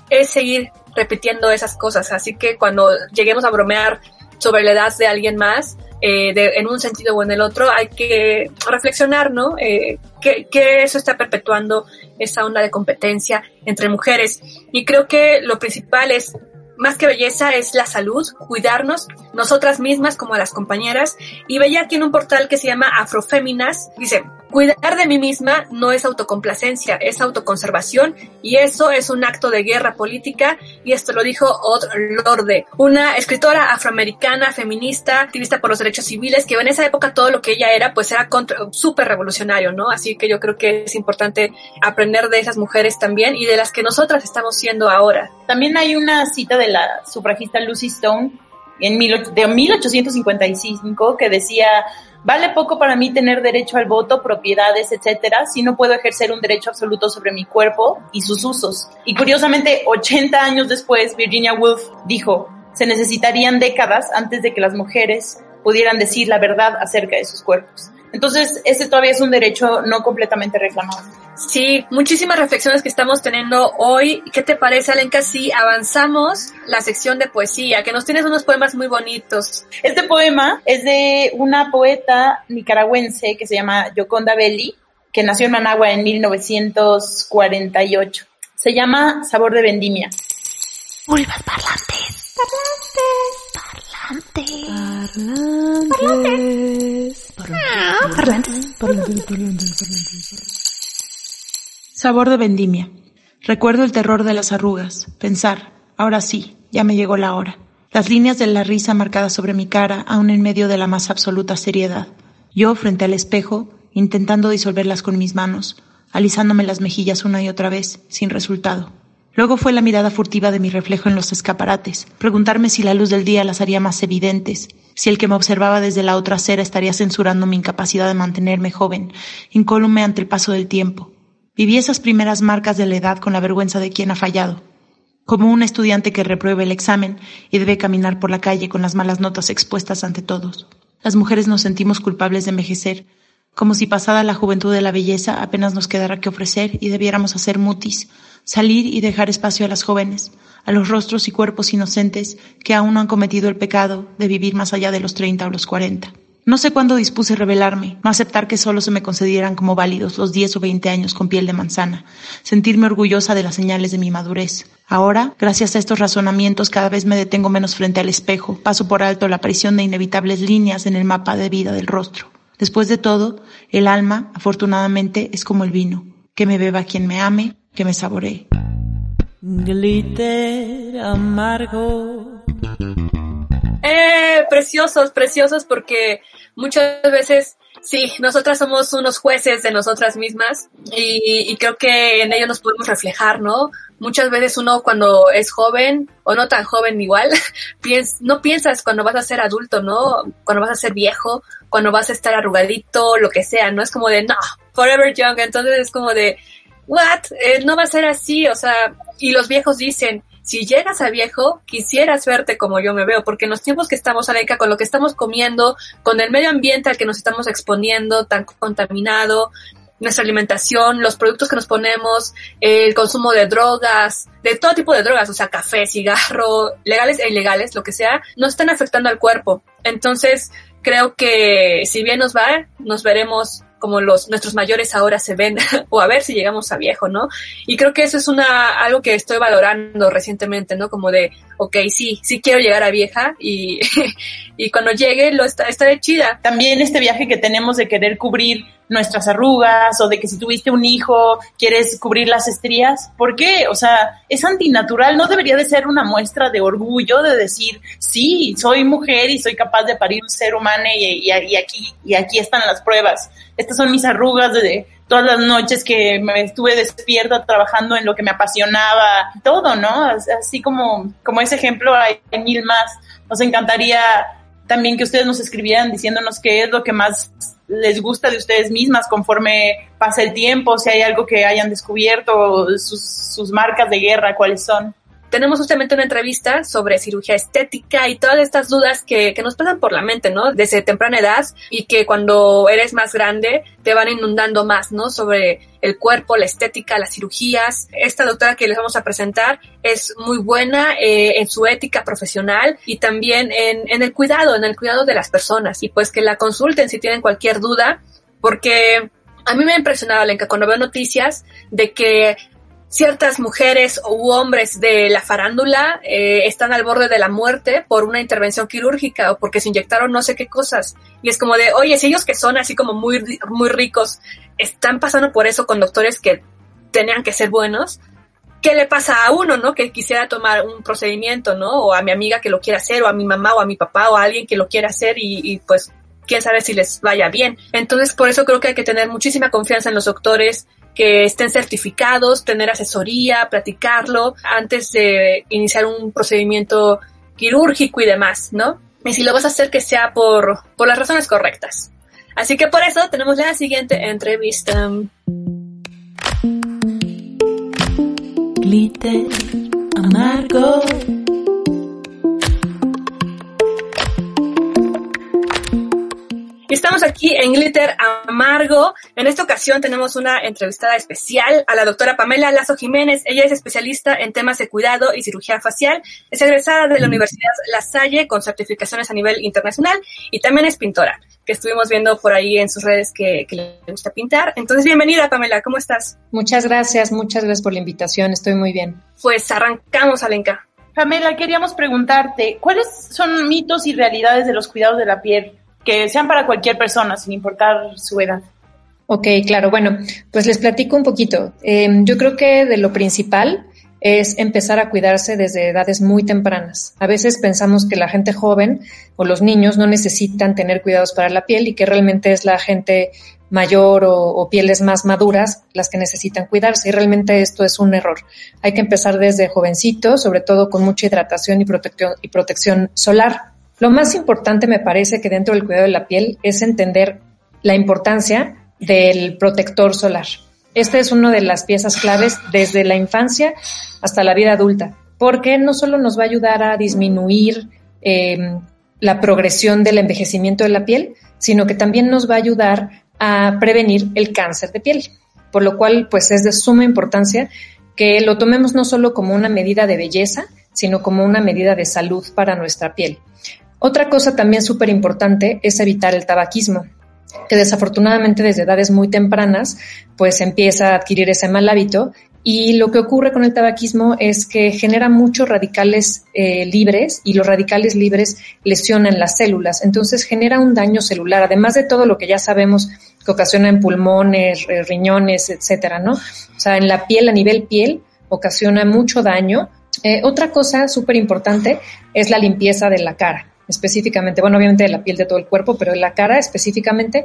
es seguir repitiendo esas cosas, así que cuando lleguemos a bromear sobre la edad de alguien más, eh, en un sentido o en el otro, hay que reflexionar, ¿no? Eh, que, eso está perpetuando esa onda de competencia entre mujeres. Y creo que lo principal es más que belleza es la salud, cuidarnos nosotras mismas como las compañeras. Y veía tiene un portal que se llama Afroféminas. Dice, cuidar de mí misma no es autocomplacencia, es autoconservación y eso es un acto de guerra política. Y esto lo dijo Odd Lorde, una escritora afroamericana, feminista, activista por los derechos civiles, que en esa época todo lo que ella era pues era súper revolucionario, ¿no? Así que yo creo que es importante aprender de esas mujeres también y de las que nosotras estamos siendo ahora. También hay una cita de la sufragista Lucy Stone en de 1855 que decía, vale poco para mí tener derecho al voto, propiedades, etcétera, si no puedo ejercer un derecho absoluto sobre mi cuerpo y sus usos. Y curiosamente, 80 años después, Virginia Woolf dijo, se necesitarían décadas antes de que las mujeres pudieran decir la verdad acerca de sus cuerpos. Entonces, este todavía es un derecho no completamente reclamado. Sí, muchísimas reflexiones que estamos teniendo hoy. ¿Qué te parece, Alenka, si avanzamos la sección de poesía? Que nos tienes unos poemas muy bonitos. Este poema es de una poeta nicaragüense que se llama Yoconda Belli, que nació en Managua en 1948. Se llama Sabor de Vendimia. Pulvas parlantes. Parlantes. Parlantes. Parlantes. Sabor de vendimia. Recuerdo el terror de las arrugas. Pensar, ahora sí, ya me llegó la hora. Las líneas de la risa marcadas sobre mi cara, aún en medio de la más absoluta seriedad. Yo, frente al espejo, intentando disolverlas con mis manos, alisándome las mejillas una y otra vez, sin resultado. Luego fue la mirada furtiva de mi reflejo en los escaparates, preguntarme si la luz del día las haría más evidentes, si el que me observaba desde la otra acera estaría censurando mi incapacidad de mantenerme joven, incólume ante el paso del tiempo. Viví esas primeras marcas de la edad con la vergüenza de quien ha fallado, como un estudiante que reprueba el examen y debe caminar por la calle con las malas notas expuestas ante todos. Las mujeres nos sentimos culpables de envejecer, como si pasada la juventud de la belleza apenas nos quedara que ofrecer y debiéramos hacer mutis, salir y dejar espacio a las jóvenes, a los rostros y cuerpos inocentes que aún no han cometido el pecado de vivir más allá de los 30 o los 40. No sé cuándo dispuse rebelarme, no aceptar que solo se me concedieran como válidos los 10 o 20 años con piel de manzana, sentirme orgullosa de las señales de mi madurez. Ahora, gracias a estos razonamientos, cada vez me detengo menos frente al espejo, paso por alto la aparición de inevitables líneas en el mapa de vida del rostro. Después de todo, el alma, afortunadamente, es como el vino, que me beba quien me ame, que me saboree. Glitter amargo. Eh, preciosos, preciosos, porque muchas veces, sí, nosotras somos unos jueces de nosotras mismas y, y creo que en ello nos podemos reflejar, ¿no? Muchas veces uno cuando es joven o no tan joven igual, piens, no piensas cuando vas a ser adulto, ¿no? Cuando vas a ser viejo, cuando vas a estar arrugadito, lo que sea, ¿no? Es como de, no, forever young, entonces es como de, what, eh, no va a ser así, o sea, y los viejos dicen, si llegas a viejo, quisieras verte como yo me veo, porque en los tiempos que estamos, Aleca, con lo que estamos comiendo, con el medio ambiente al que nos estamos exponiendo, tan contaminado, nuestra alimentación, los productos que nos ponemos, el consumo de drogas, de todo tipo de drogas, o sea, café, cigarro, legales e ilegales, lo que sea, nos están afectando al cuerpo. Entonces, creo que si bien nos va, nos veremos como los nuestros mayores ahora se ven o a ver si llegamos a viejo, ¿no? Y creo que eso es una algo que estoy valorando recientemente, ¿no? Como de, ok, sí, sí quiero llegar a vieja y, y cuando llegue lo está, estaré chida. También este viaje que tenemos de querer cubrir nuestras arrugas o de que si tuviste un hijo quieres cubrir las estrías. ¿Por qué? O sea, es antinatural, no debería de ser una muestra de orgullo de decir, sí, soy mujer y soy capaz de parir un ser humano y, y, aquí, y aquí están las pruebas. Estas son mis arrugas de todas las noches que me estuve despierta trabajando en lo que me apasionaba, todo, ¿no? Así como, como ese ejemplo hay mil más. Nos encantaría también que ustedes nos escribieran diciéndonos qué es lo que más les gusta de ustedes mismas conforme pasa el tiempo, si hay algo que hayan descubierto, sus, sus marcas de guerra, cuáles son tenemos justamente una entrevista sobre cirugía estética y todas estas dudas que, que, nos pasan por la mente, ¿no? Desde temprana edad y que cuando eres más grande te van inundando más, ¿no? Sobre el cuerpo, la estética, las cirugías. Esta doctora que les vamos a presentar es muy buena eh, en su ética profesional y también en, en el cuidado, en el cuidado de las personas y pues que la consulten si tienen cualquier duda porque a mí me ha impresionado, Lenka, cuando veo noticias de que ciertas mujeres u hombres de la farándula eh, están al borde de la muerte por una intervención quirúrgica o porque se inyectaron no sé qué cosas. Y es como de, oye, si ellos que son así como muy, muy ricos están pasando por eso con doctores que tenían que ser buenos, ¿qué le pasa a uno, no? Que quisiera tomar un procedimiento, ¿no? O a mi amiga que lo quiera hacer, o a mi mamá, o a mi papá, o a alguien que lo quiera hacer y, y pues quién sabe si les vaya bien. Entonces, por eso creo que hay que tener muchísima confianza en los doctores, que estén certificados, tener asesoría, platicarlo antes de iniciar un procedimiento quirúrgico y demás, ¿no? Y si lo vas a hacer que sea por, por las razones correctas. Así que por eso tenemos la siguiente entrevista. Amargo. Estamos aquí en Glitter Amargo. En esta ocasión tenemos una entrevistada especial a la doctora Pamela Lazo Jiménez. Ella es especialista en temas de cuidado y cirugía facial. Es egresada de la Universidad La Salle con certificaciones a nivel internacional y también es pintora, que estuvimos viendo por ahí en sus redes que, que le gusta pintar. Entonces, bienvenida Pamela, ¿cómo estás? Muchas gracias, muchas gracias por la invitación. Estoy muy bien. Pues arrancamos, Alenka. Pamela, queríamos preguntarte, ¿cuáles son mitos y realidades de los cuidados de la piel? Que sean para cualquier persona, sin importar su edad. Ok, claro. Bueno, pues les platico un poquito. Eh, yo creo que de lo principal es empezar a cuidarse desde edades muy tempranas. A veces pensamos que la gente joven o los niños no necesitan tener cuidados para la piel y que realmente es la gente mayor o, pieles más maduras las que necesitan cuidarse y realmente esto es un error. Hay que empezar desde jovencito, sobre todo con mucha hidratación y protección, y protección solar. Lo más importante me parece que dentro del cuidado de la piel es entender la importancia del protector solar. Esta es una de las piezas claves desde la infancia hasta la vida adulta, porque no solo nos va a ayudar a disminuir em, la progresión del envejecimiento de la piel, sino que también nos va a ayudar a prevenir el cáncer de piel. Por lo cual, pues es de suma importancia que lo tomemos no solo como una medida de belleza, sino como una medida de salud para nuestra piel. Otra cosa también súper importante es evitar el tabaquismo que desafortunadamente desde edades muy tempranas pues empieza a adquirir ese mal hábito y lo que ocurre con el tabaquismo es que genera muchos radicales eh, libres y los radicales libres lesionan las células, entonces genera un daño celular, además de todo lo que ya sabemos que ocasiona en pulmones, eh, riñones, etcétera, ¿no? O sea, en la piel, a nivel piel, ocasiona mucho daño. Eh, otra cosa súper importante es la limpieza de la cara específicamente, bueno, obviamente de la piel de todo el cuerpo, pero de la cara específicamente,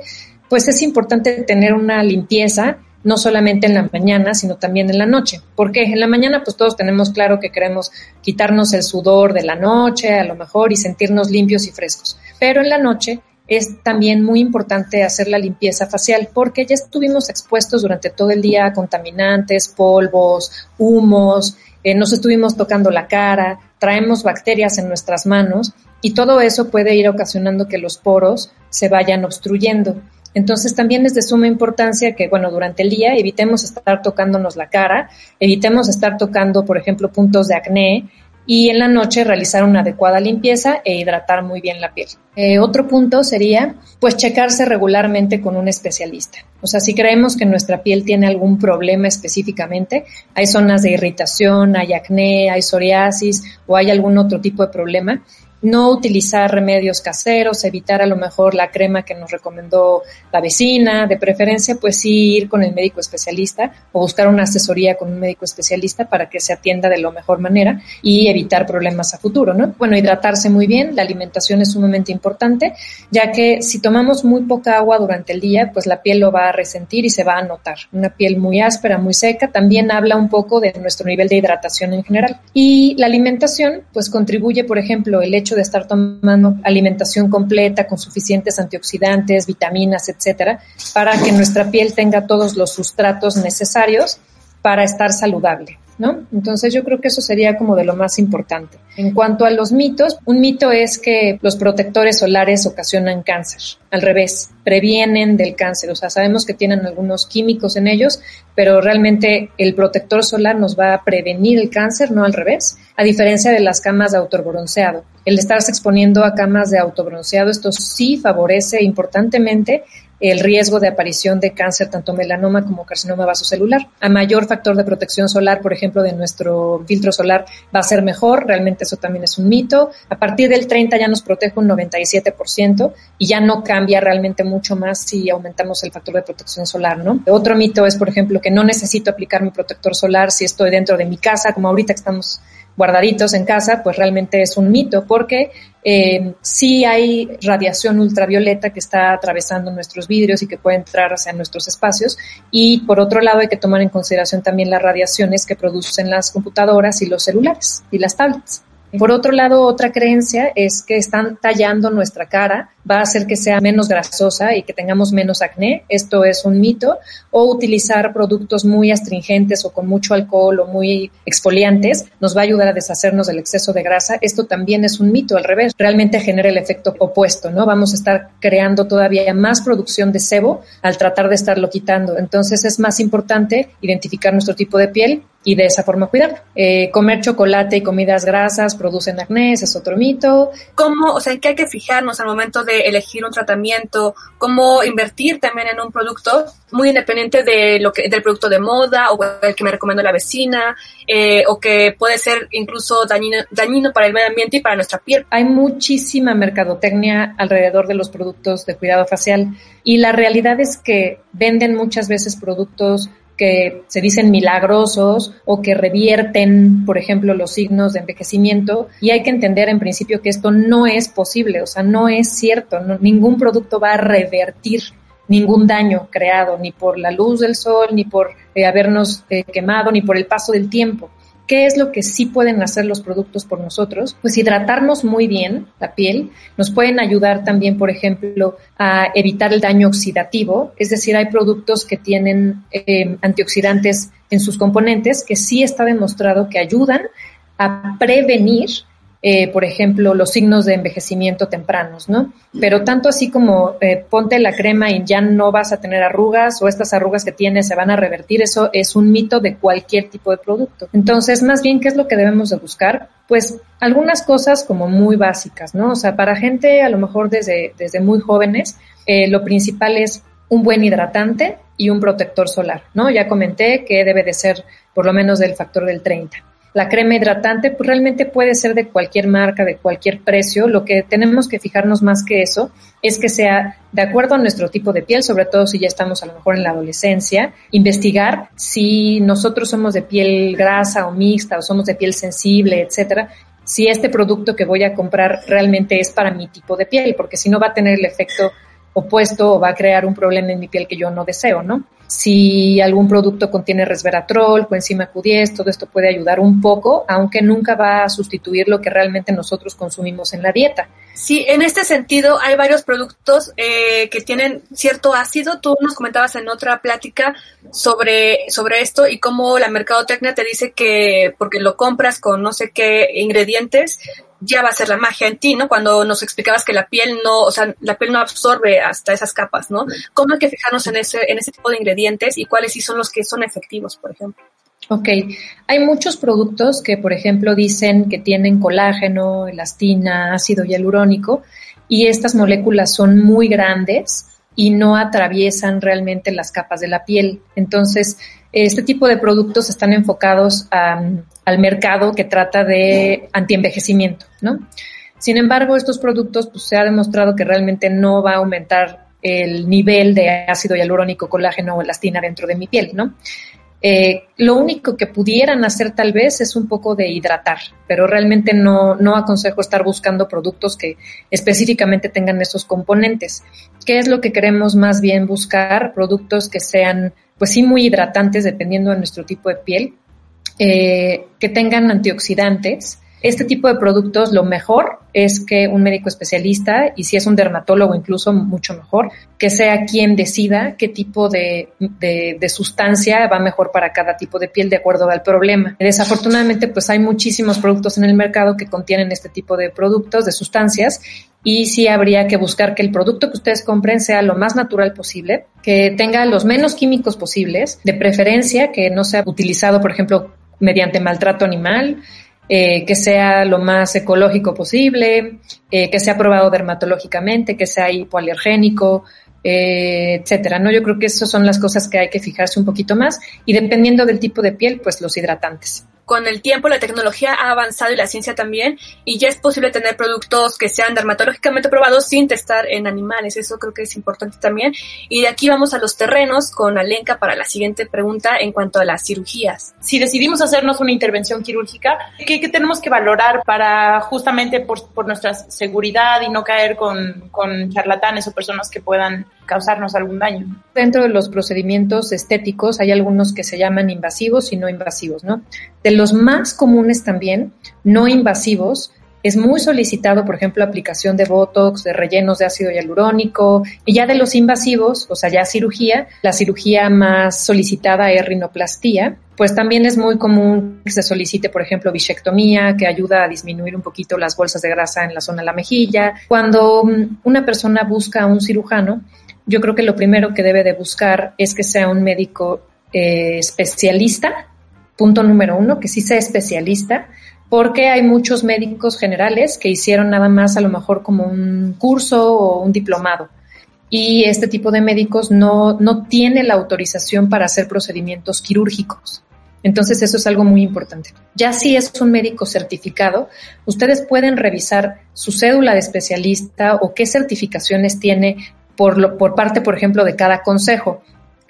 pues es importante tener una limpieza no solamente en la mañana, sino también en la noche. Porque en la mañana, pues todos tenemos claro que queremos quitarnos el sudor de la noche, a lo mejor, y sentirnos limpios y frescos. Pero en la noche es también muy importante hacer la limpieza facial porque ya estuvimos expuestos durante todo el día a contaminantes, polvos, humos, eh, nos estuvimos tocando la cara, traemos bacterias en nuestras manos y todo eso puede ir ocasionando que los poros se vayan obstruyendo. Entonces también es de suma importancia que, bueno, durante el día evitemos estar tocándonos la cara, evitemos estar tocando, por ejemplo, puntos de acné y en la noche realizar una adecuada limpieza e hidratar muy bien la piel. Eh, otro punto sería, pues, checarse regularmente con un especialista. O sea, si creemos que nuestra piel tiene algún problema específicamente, hay zonas de irritación, hay acné, hay psoriasis o hay algún otro tipo de problema, no utilizar remedios caseros, evitar a lo mejor la crema que nos recomendó la vecina, de preferencia pues sí ir con el médico especialista o buscar una asesoría con un médico especialista para que se atienda de la mejor manera y evitar problemas a futuro, ¿no? Bueno, hidratarse muy bien, la alimentación es sumamente importante, ya que si tomamos muy poca agua durante el día, pues la piel lo va a resentir y se va a notar. Una piel muy áspera, muy seca, también habla un poco de nuestro nivel de hidratación en general. Y la alimentación, pues contribuye, por ejemplo, el hecho de estar tomando alimentación completa con suficientes antioxidantes, vitaminas, etcétera, para que nuestra piel tenga todos los sustratos necesarios para estar saludable. ¿No? Entonces yo creo que eso sería como de lo más importante. En cuanto a los mitos, un mito es que los protectores solares ocasionan cáncer. Al revés, previenen del cáncer. O sea, sabemos que tienen algunos químicos en ellos, pero realmente el protector solar nos va a prevenir el cáncer, no al revés, a diferencia de las camas de autobronceado. El estarse exponiendo a camas de autobronceado, esto sí favorece importantemente el riesgo de aparición de cáncer, tanto melanoma como carcinoma vasocelular. A mayor factor de protección solar, por ejemplo, de nuestro filtro solar, va a ser mejor. Realmente eso también es un mito. A partir del 30 ya nos protege un 97% y ya no cambia realmente mucho más si aumentamos el factor de protección solar, ¿no? Otro mito es, por ejemplo, que no necesito aplicar mi protector solar si estoy dentro de mi casa, como ahorita que estamos guardaditos en casa, pues realmente es un mito porque eh, sí hay radiación ultravioleta que está atravesando nuestros vidrios y que puede entrar hacia nuestros espacios y por otro lado hay que tomar en consideración también las radiaciones que producen las computadoras y los celulares y las tablets. Por otro lado, otra creencia es que están tallando nuestra cara, va a hacer que sea menos grasosa y que tengamos menos acné. Esto es un mito. O utilizar productos muy astringentes o con mucho alcohol o muy exfoliantes nos va a ayudar a deshacernos del exceso de grasa. Esto también es un mito, al revés. Realmente genera el efecto opuesto, ¿no? Vamos a estar creando todavía más producción de sebo al tratar de estarlo quitando. Entonces es más importante identificar nuestro tipo de piel y de esa forma cuidarlo. Eh, comer chocolate y comidas grasas producen acné, ese es otro mito. ¿Cómo, o sea, en qué hay que fijarnos al momento de elegir un tratamiento? ¿Cómo invertir también en un producto muy independiente de lo que, del producto de moda o el que me recomendó la vecina eh, o que puede ser incluso dañino, dañino para el medio ambiente y para nuestra piel? Hay muchísima mercadotecnia alrededor de los productos de cuidado facial y la realidad es que venden muchas veces productos que se dicen milagrosos o que revierten, por ejemplo, los signos de envejecimiento. Y hay que entender en principio que esto no es posible, o sea, no es cierto, ningún producto va a revertir ningún daño creado, ni por la luz del sol, ni por eh, habernos eh, quemado, ni por el paso del tiempo. ¿Qué es lo que sí pueden hacer los productos por nosotros? Pues hidratarnos muy bien la piel. Nos pueden ayudar también, por ejemplo, a evitar el daño oxidativo. Es decir, hay productos que tienen eh, antioxidantes en sus componentes que sí está demostrado que ayudan a prevenir eh, por ejemplo, los signos de envejecimiento tempranos, ¿no? Pero tanto así como eh, ponte la crema y ya no vas a tener arrugas o estas arrugas que tienes se van a revertir, eso es un mito de cualquier tipo de producto. Entonces, más bien, ¿qué es lo que debemos de buscar? Pues algunas cosas como muy básicas, ¿no? O sea, para gente a lo mejor desde, desde muy jóvenes, eh, lo principal es un buen hidratante y un protector solar, ¿no? Ya comenté que debe de ser por lo menos del factor del 30. La crema hidratante pues realmente puede ser de cualquier marca, de cualquier precio. Lo que tenemos que fijarnos más que eso es que sea de acuerdo a nuestro tipo de piel, sobre todo si ya estamos a lo mejor en la adolescencia, investigar si nosotros somos de piel grasa o mixta o somos de piel sensible, etcétera, si este producto que voy a comprar realmente es para mi tipo de piel, porque si no va a tener el efecto opuesto o va a crear un problema en mi piel que yo no deseo, ¿no? Si algún producto contiene resveratrol, coenzima Q10, todo esto puede ayudar un poco, aunque nunca va a sustituir lo que realmente nosotros consumimos en la dieta. Sí, en este sentido hay varios productos eh, que tienen cierto ácido. Tú nos comentabas en otra plática sobre, sobre esto y cómo la mercadotecnia te dice que porque lo compras con no sé qué ingredientes, ya va a ser la magia en ti, ¿no? Cuando nos explicabas que la piel no, o sea, la piel no absorbe hasta esas capas, ¿no? ¿Cómo hay que fijarnos en ese, en ese tipo de ingredientes y cuáles sí son los que son efectivos, por ejemplo? Ok, hay muchos productos que, por ejemplo, dicen que tienen colágeno, elastina, ácido hialurónico, y estas moléculas son muy grandes y no atraviesan realmente las capas de la piel. Entonces, este tipo de productos están enfocados al mercado que trata de antienvejecimiento, ¿no? Sin embargo, estos productos pues, se ha demostrado que realmente no va a aumentar el nivel de ácido hialurónico, colágeno o elastina dentro de mi piel, ¿no? Eh, lo único que pudieran hacer tal vez es un poco de hidratar, pero realmente no, no aconsejo estar buscando productos que específicamente tengan esos componentes. ¿Qué es lo que queremos más bien buscar? Productos que sean, pues sí, muy hidratantes dependiendo de nuestro tipo de piel, eh, que tengan antioxidantes, este tipo de productos lo mejor es que un médico especialista, y si es un dermatólogo incluso mucho mejor, que sea quien decida qué tipo de, de, sustancia va mejor para cada tipo de piel de acuerdo al problema. Desafortunadamente, pues hay muchísimos productos en el mercado que contienen este tipo de productos, de sustancias, y sí habría que buscar que el producto que ustedes compren sea lo más natural posible, que tenga los menos químicos posibles, de preferencia que no sea utilizado, por ejemplo, mediante maltrato animal, eh, que sea lo más ecológico posible, eh, que sea aprobado dermatológicamente, que sea hipoalergénico, eh, etcétera, ¿no? Yo creo que esas son las cosas que hay que fijarse un poquito más y dependiendo del tipo de piel, pues los hidratantes con el tiempo la tecnología ha avanzado y la ciencia también, y ya es posible tener productos que sean dermatológicamente probados sin testar en animales. Eso creo que es importante también. Y de aquí vamos a los terrenos con Alenka para la siguiente pregunta en cuanto a las cirugías. Si decidimos hacernos una intervención quirúrgica, ¿qué, tenemos que valorar para justamente por, por, nuestra seguridad y no caer con, con charlatanes o personas que puedan causarnos algún daño. Dentro de los procedimientos estéticos hay algunos que se llaman invasivos y no invasivos, ¿no? De los más comunes también, no invasivos, es muy solicitado, por ejemplo, aplicación de Botox, de rellenos de ácido hialurónico, y ya de los invasivos, o sea, ya cirugía, la cirugía más solicitada es rinoplastía, pues también es muy común que se solicite, por ejemplo, bichectomía, que ayuda a disminuir un poquito las bolsas de grasa en la zona de la mejilla. Cuando mm, una persona busca a un cirujano, yo creo que lo primero que debe de buscar es que sea un médico eh, especialista, punto número uno, que sí sea especialista, porque hay muchos médicos generales que hicieron nada más a lo mejor como un curso o un diplomado. Y este tipo de médicos no, no tiene la autorización para hacer procedimientos quirúrgicos. Entonces eso es algo muy importante. Ya si es un médico certificado, ustedes pueden revisar su cédula de especialista o qué certificaciones tiene por, lo, por parte, por ejemplo, de cada consejo.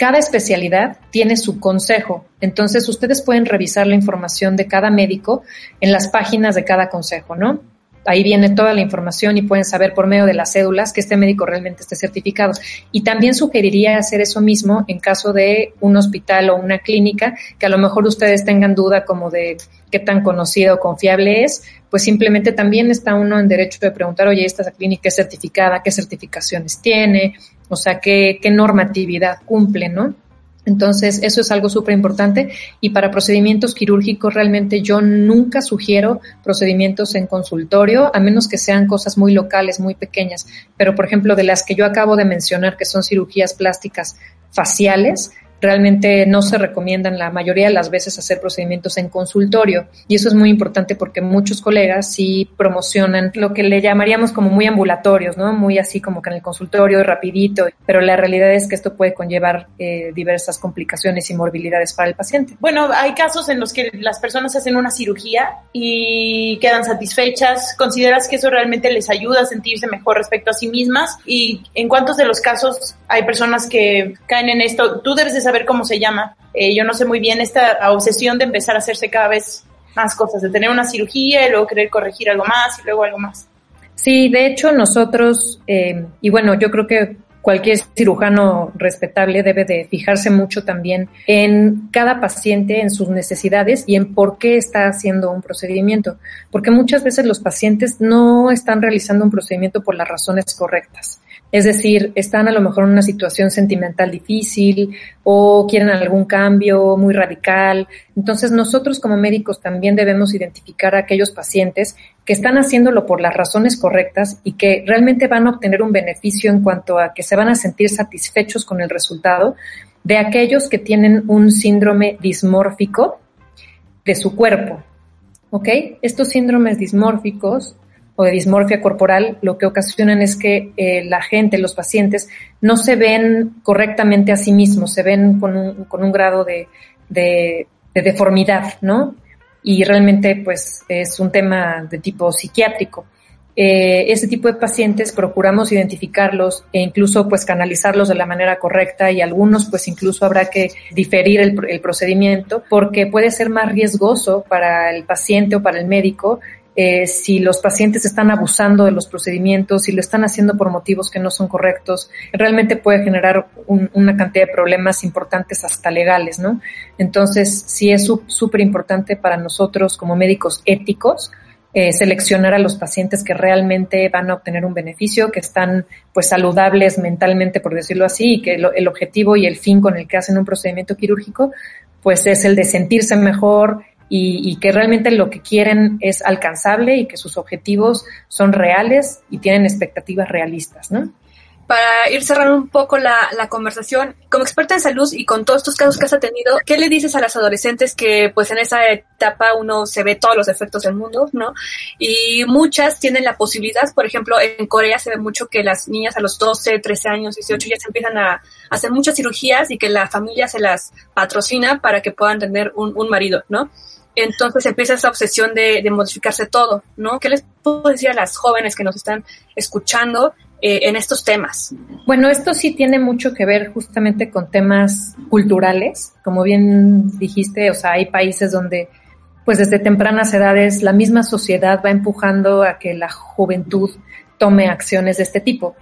Cada especialidad tiene su consejo, entonces ustedes pueden revisar la información de cada médico en las páginas de cada consejo, ¿no? Ahí viene toda la información y pueden saber por medio de las cédulas que este médico realmente esté certificado. Y también sugeriría hacer eso mismo en caso de un hospital o una clínica que a lo mejor ustedes tengan duda como de qué tan conocido o confiable es, pues simplemente también está uno en derecho de preguntar, oye, esta clínica es certificada, qué certificaciones tiene, o sea, qué, qué normatividad cumple, ¿no? Entonces, eso es algo súper importante. Y para procedimientos quirúrgicos, realmente yo nunca sugiero procedimientos en consultorio, a menos que sean cosas muy locales, muy pequeñas. Pero, por ejemplo, de las que yo acabo de mencionar, que son cirugías plásticas faciales, realmente no se recomiendan la mayoría de las veces hacer procedimientos en consultorio. Y eso es muy importante porque muchos colegas sí promocionan lo que le llamaríamos como muy ambulatorios, ¿no? Muy así como que en el consultorio, rapidito, pero la realidad es que esto puede conllevar eh, diversas complicaciones y morbilidades para el paciente. Bueno, hay casos en los que las personas hacen una cirugía y quedan satisfechas. ¿Consideras que eso realmente les ayuda a sentirse mejor respecto a sí mismas? ¿Y en cuántos de los casos hay personas que caen en esto? Tú debes cómo se llama. Eh, yo no sé muy bien esta obsesión de empezar a hacerse cada vez más cosas, de tener una cirugía y luego querer corregir algo más y luego algo más. Sí, de hecho nosotros, eh, y bueno, yo creo que cualquier cirujano respetable debe de fijarse mucho también en cada paciente, en sus necesidades y en por qué está haciendo un procedimiento. Porque muchas veces los pacientes no están realizando un procedimiento por las razones correctas. Es decir, están a lo mejor en una situación sentimental difícil o quieren algún cambio muy radical. Entonces nosotros como médicos también debemos identificar a aquellos pacientes que están haciéndolo por las razones correctas y que realmente van a obtener un beneficio en cuanto a que se van a sentir satisfechos con el resultado de aquellos que tienen un síndrome dismórfico de su cuerpo. ¿Ok? Estos síndromes dismórficos o de dismorfia corporal lo que ocasionan es que eh, la gente, los pacientes, no se ven correctamente a sí mismos, se ven con un, con un grado de, de, deformidad, ¿no? Y realmente, pues, es un tema de tipo psiquiátrico. Eh, ese tipo de pacientes procuramos identificarlos e incluso pues canalizarlos de la manera correcta y algunos pues incluso habrá que diferir el, el procedimiento porque puede ser más riesgoso para el paciente o para el médico eh, si los pacientes están abusando de los procedimientos, si lo están haciendo por motivos que no son correctos, realmente puede generar una cantidad de problemas importantes hasta legales, ¿no? Entonces, sí es súper importante para nosotros como médicos éticos eh, seleccionar a los pacientes que realmente van a obtener un beneficio, que están pues saludables mentalmente, por decirlo así, y que el objetivo y el fin con el que hacen un procedimiento quirúrgico, pues es el de sentirse mejor, y, que realmente lo que quieren es alcanzable y que sus objetivos son reales y tienen expectativas realistas, ¿no? Para ir cerrando un poco la, la, conversación, como experta en salud y con todos estos casos que has tenido, ¿qué le dices a las adolescentes que pues en esa etapa uno se ve todos los efectos del mundo, ¿no? Y muchas tienen la posibilidad, por ejemplo, en Corea se ve mucho que las niñas a los 12, 13 años, 18 ya se empiezan a hacer muchas cirugías y que la familia se las patrocina para que puedan tener un, un marido, ¿no? Entonces empieza esa obsesión de, modificarse todo, ¿no? ¿Qué les puedo decir a las jóvenes que nos están escuchando eh, en estos temas? Bueno, esto sí tiene mucho que ver justamente con temas culturales, como bien dijiste, o sea, hay países donde pues desde tempranas edades la misma sociedad va empujando a que la juventud tome acciones de este tipo.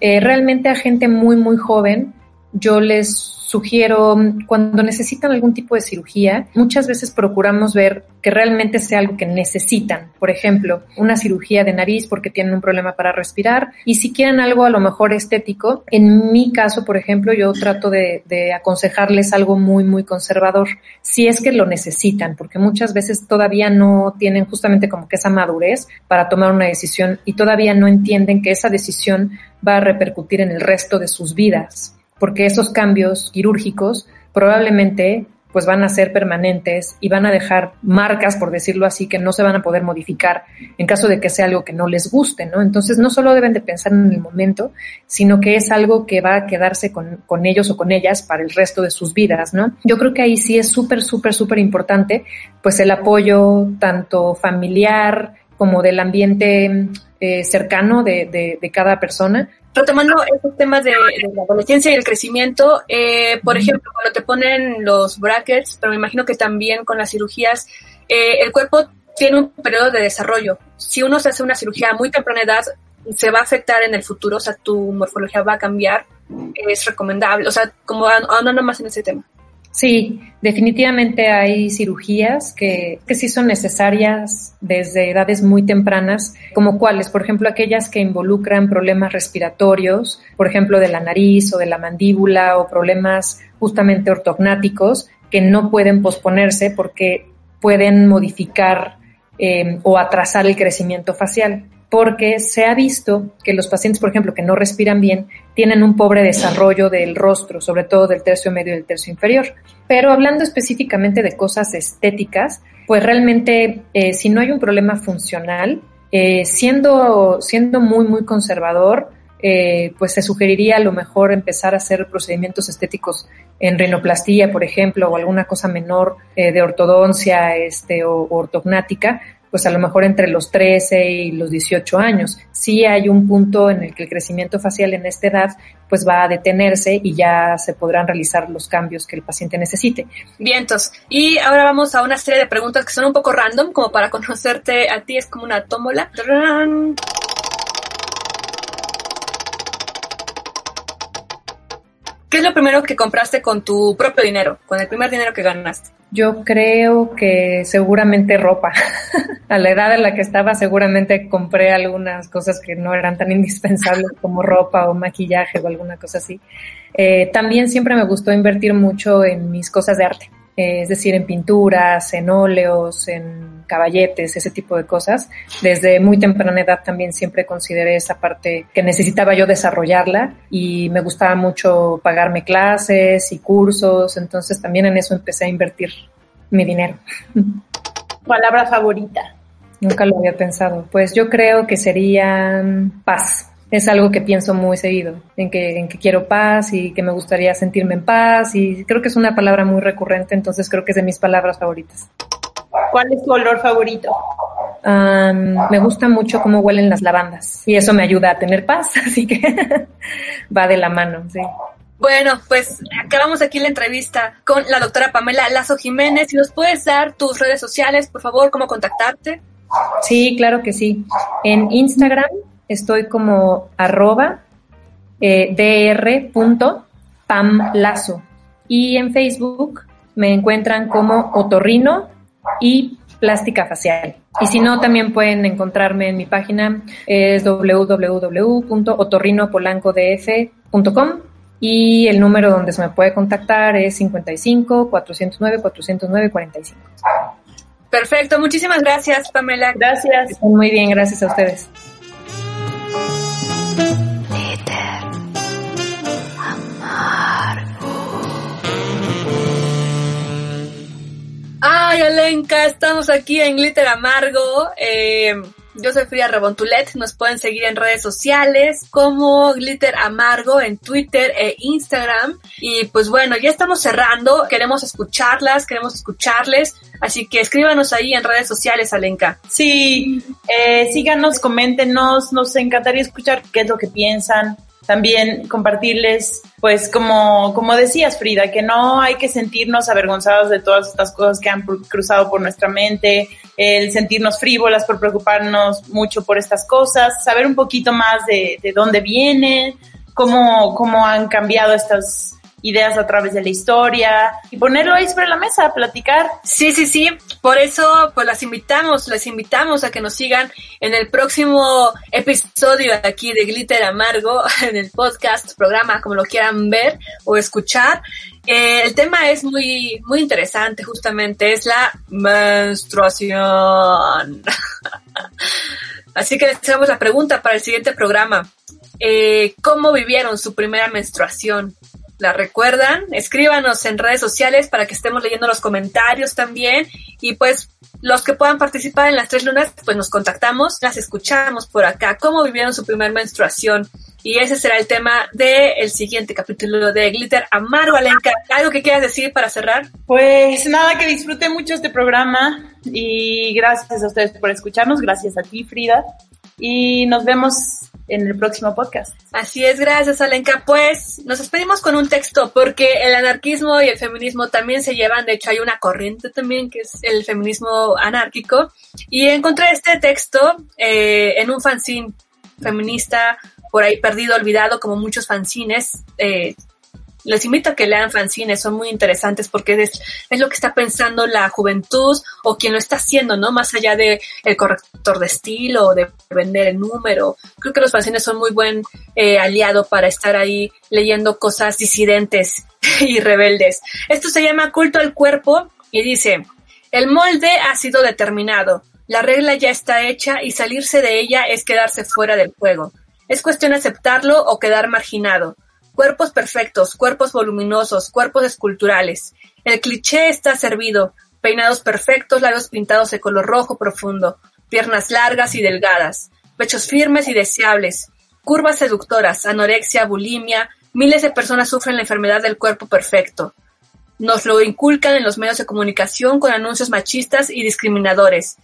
Eh, realmente a gente muy, muy joven, yo les sugiero cuando necesitan algún tipo de cirugía, muchas veces procuramos ver que realmente sea algo que necesitan. Por ejemplo, una cirugía de nariz porque tienen un problema para respirar. Y si quieren algo a lo mejor estético, en mi caso, por ejemplo, yo trato de, de aconsejarles algo muy, muy conservador, si es que lo necesitan, porque muchas veces todavía no tienen justamente como que esa madurez para tomar una decisión y todavía no entienden que esa decisión va a repercutir en el resto de sus vidas porque esos cambios quirúrgicos probablemente pues van a ser permanentes y van a dejar marcas, por decirlo así, que no se van a poder modificar en caso de que sea algo que no les guste, ¿no? Entonces no solo deben de pensar en el momento, sino que es algo que va a quedarse con, con ellos o con ellas para el resto de sus vidas, ¿no? Yo creo que ahí sí es súper, súper, súper importante, pues el apoyo tanto familiar como del ambiente eh, cercano de, de, de cada persona, retomando esos temas de, la adolescencia y el crecimiento, eh, por ejemplo, cuando te ponen los brackets, pero me imagino que también con las cirugías, eh, el cuerpo tiene un periodo de desarrollo. Si uno se hace una cirugía a muy temprana edad, se va a afectar en el futuro, o sea, tu morfología va a cambiar, es recomendable, o sea, como ahondando más en ese tema. Sí, definitivamente hay cirugías que, que sí son necesarias desde edades muy tempranas, como cuáles, por ejemplo, aquellas que involucran problemas respiratorios, por ejemplo, de la nariz o de la mandíbula o problemas justamente ortognáticos que no pueden posponerse porque pueden modificar eh, o atrasar el crecimiento facial porque se ha visto que los pacientes, por ejemplo, que no respiran bien, tienen un pobre desarrollo del rostro, sobre todo del tercio medio y del tercio inferior. Pero hablando específicamente de cosas estéticas, pues realmente eh, si no hay un problema funcional, eh, siendo, siendo muy, muy conservador, eh, pues se sugeriría a lo mejor empezar a hacer procedimientos estéticos en rinoplastía, por ejemplo, o alguna cosa menor de ortodoncia este, o ortognática, pues a lo mejor entre los 13 y los 18 años. Sí hay un punto en el que el crecimiento facial en esta edad pues va a detenerse y ya se podrán realizar los cambios que el paciente necesite. Vientos. Y ahora vamos a una serie de preguntas que son un poco random, como para conocerte a ti, es como una tómbola. ¿Qué es lo primero que compraste con tu propio dinero, con el primer dinero que ganaste? Yo creo que seguramente ropa. a la edad en la que estaba seguramente compré algunas cosas que no eran tan indispensables como ropa o maquillaje o alguna cosa así. Eh, también siempre me gustó invertir mucho en mis cosas de arte. Eh, es decir, en pinturas, en óleos, en caballetes, ese tipo de cosas. Desde muy temprana edad también siempre consideré esa parte que necesitaba yo desarrollarla y me gustaba mucho pagarme clases y cursos, entonces también en eso empecé a invertir mi dinero. Palabra favorita. Nunca lo había pensado. Pues yo creo que sería paz es algo que pienso muy seguido, en que, en que quiero paz y que me gustaría sentirme en paz y creo que es una palabra muy recurrente, entonces creo que es de mis palabras favoritas. ¿Cuál es tu olor favorito? me gusta mucho cómo huelen las lavandas y eso me ayuda a tener paz, así que va de la mano, sí. Bueno, pues acabamos aquí la entrevista con la doctora Pamela Lazo Jiménez. Si nos puedes dar tus redes sociales, por favor, cómo contactarte. Sí, claro que sí. En Instagram estoy como arroba eh, dr.pamlazo y en Facebook me encuentran como otorrino y plástica facial. Y si no, también pueden encontrarme en mi página, es www.otorrinopolancodf.com y el número donde se me puede contactar es 55 409 409 45. Perfecto, muchísimas gracias, Pamela. Gracias. Muy bien, gracias a ustedes. Ay, Alenka, estamos aquí en Glitter Amargo. Eh, yo soy Frida Rebontulet. Nos pueden seguir en redes sociales como Glitter Amargo en Twitter e Instagram. Y pues bueno, ya estamos cerrando. Queremos escucharlas, queremos escucharles. Así que escríbanos ahí en redes sociales, Alenka. Sí, eh, síganos, coméntenos. Nos encantaría escuchar qué es lo que piensan también compartirles, pues como, como decías Frida, que no hay que sentirnos avergonzados de todas estas cosas que han cruzado por nuestra mente, el sentirnos frívolas por preocuparnos mucho por estas cosas, saber un poquito más de, de dónde vienen, cómo, cómo han cambiado estas ideas a través de la historia y ponerlo ahí sobre la mesa, platicar. Sí, sí, sí. Por eso, pues las invitamos, les invitamos a que nos sigan en el próximo episodio aquí de Glitter Amargo, en el podcast, programa, como lo quieran ver o escuchar. Eh, el tema es muy, muy interesante, justamente, es la menstruación. Así que les hacemos la pregunta para el siguiente programa. Eh, ¿Cómo vivieron su primera menstruación? La recuerdan, escríbanos en redes sociales para que estemos leyendo los comentarios también y pues los que puedan participar en las tres lunas, pues nos contactamos, las escuchamos por acá, cómo vivieron su primer menstruación. Y ese será el tema del siguiente capítulo de Glitter Amargo, Alenka. ¿Algo que quieras decir para cerrar? Pues nada, que disfrute mucho este programa y gracias a ustedes por escucharnos, gracias a ti, Frida. Y nos vemos en el próximo podcast. Así es, gracias Alenka. Pues nos despedimos con un texto porque el anarquismo y el feminismo también se llevan, de hecho hay una corriente también que es el feminismo anárquico y encontré este texto eh, en un fanzine feminista por ahí perdido, olvidado, como muchos fanzines. Eh, les invito a que lean fanzines, son muy interesantes porque es, es lo que está pensando la juventud o quien lo está haciendo, ¿no? Más allá de el corrector de estilo o de vender el número. Creo que los fanzines son muy buen eh, aliado para estar ahí leyendo cosas disidentes y rebeldes. Esto se llama culto al cuerpo y dice, el molde ha sido determinado, la regla ya está hecha y salirse de ella es quedarse fuera del juego. Es cuestión aceptarlo o quedar marginado. Cuerpos perfectos, cuerpos voluminosos, cuerpos esculturales. El cliché está servido. Peinados perfectos, labios pintados de color rojo profundo, piernas largas y delgadas, pechos firmes y deseables, curvas seductoras, anorexia, bulimia. Miles de personas sufren la enfermedad del cuerpo perfecto. Nos lo inculcan en los medios de comunicación con anuncios machistas y discriminadores,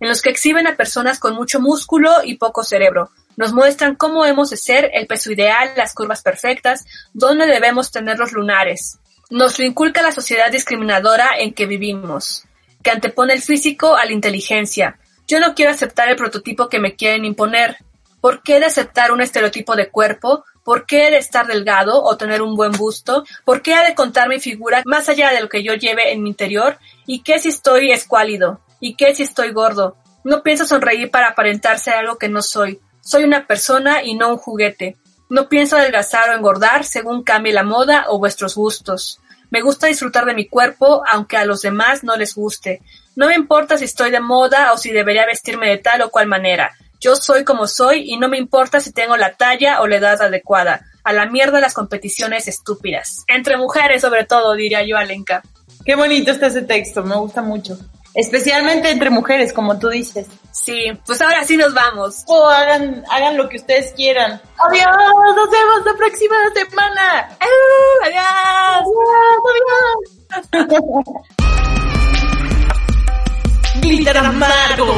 en los que exhiben a personas con mucho músculo y poco cerebro, nos muestran cómo hemos de ser, el peso ideal, las curvas perfectas, dónde debemos tener los lunares. Nos lo inculca la sociedad discriminadora en que vivimos, que antepone el físico a la inteligencia. Yo no quiero aceptar el prototipo que me quieren imponer. ¿Por qué de aceptar un estereotipo de cuerpo? ¿Por qué de estar delgado o tener un buen busto? ¿Por qué ha de contar mi figura más allá de lo que yo lleve en mi interior? ¿Y qué si estoy escuálido? ¿Y qué si estoy gordo? No pienso sonreír para aparentarse algo que no soy. Soy una persona y no un juguete. No pienso adelgazar o engordar según cambie la moda o vuestros gustos. Me gusta disfrutar de mi cuerpo, aunque a los demás no les guste. No me importa si estoy de moda o si debería vestirme de tal o cual manera. Yo soy como soy y no me importa si tengo la talla o la edad adecuada. A la mierda las competiciones estúpidas. Entre mujeres sobre todo, diría yo, Alenka. Qué bonito está ese texto, me gusta mucho. Especialmente entre mujeres, como tú dices. Sí, pues ahora sí nos vamos. O hagan, hagan lo que ustedes quieran. Adiós, nos vemos la próxima semana. adiós. Adiós, adiós. Glitter amargo.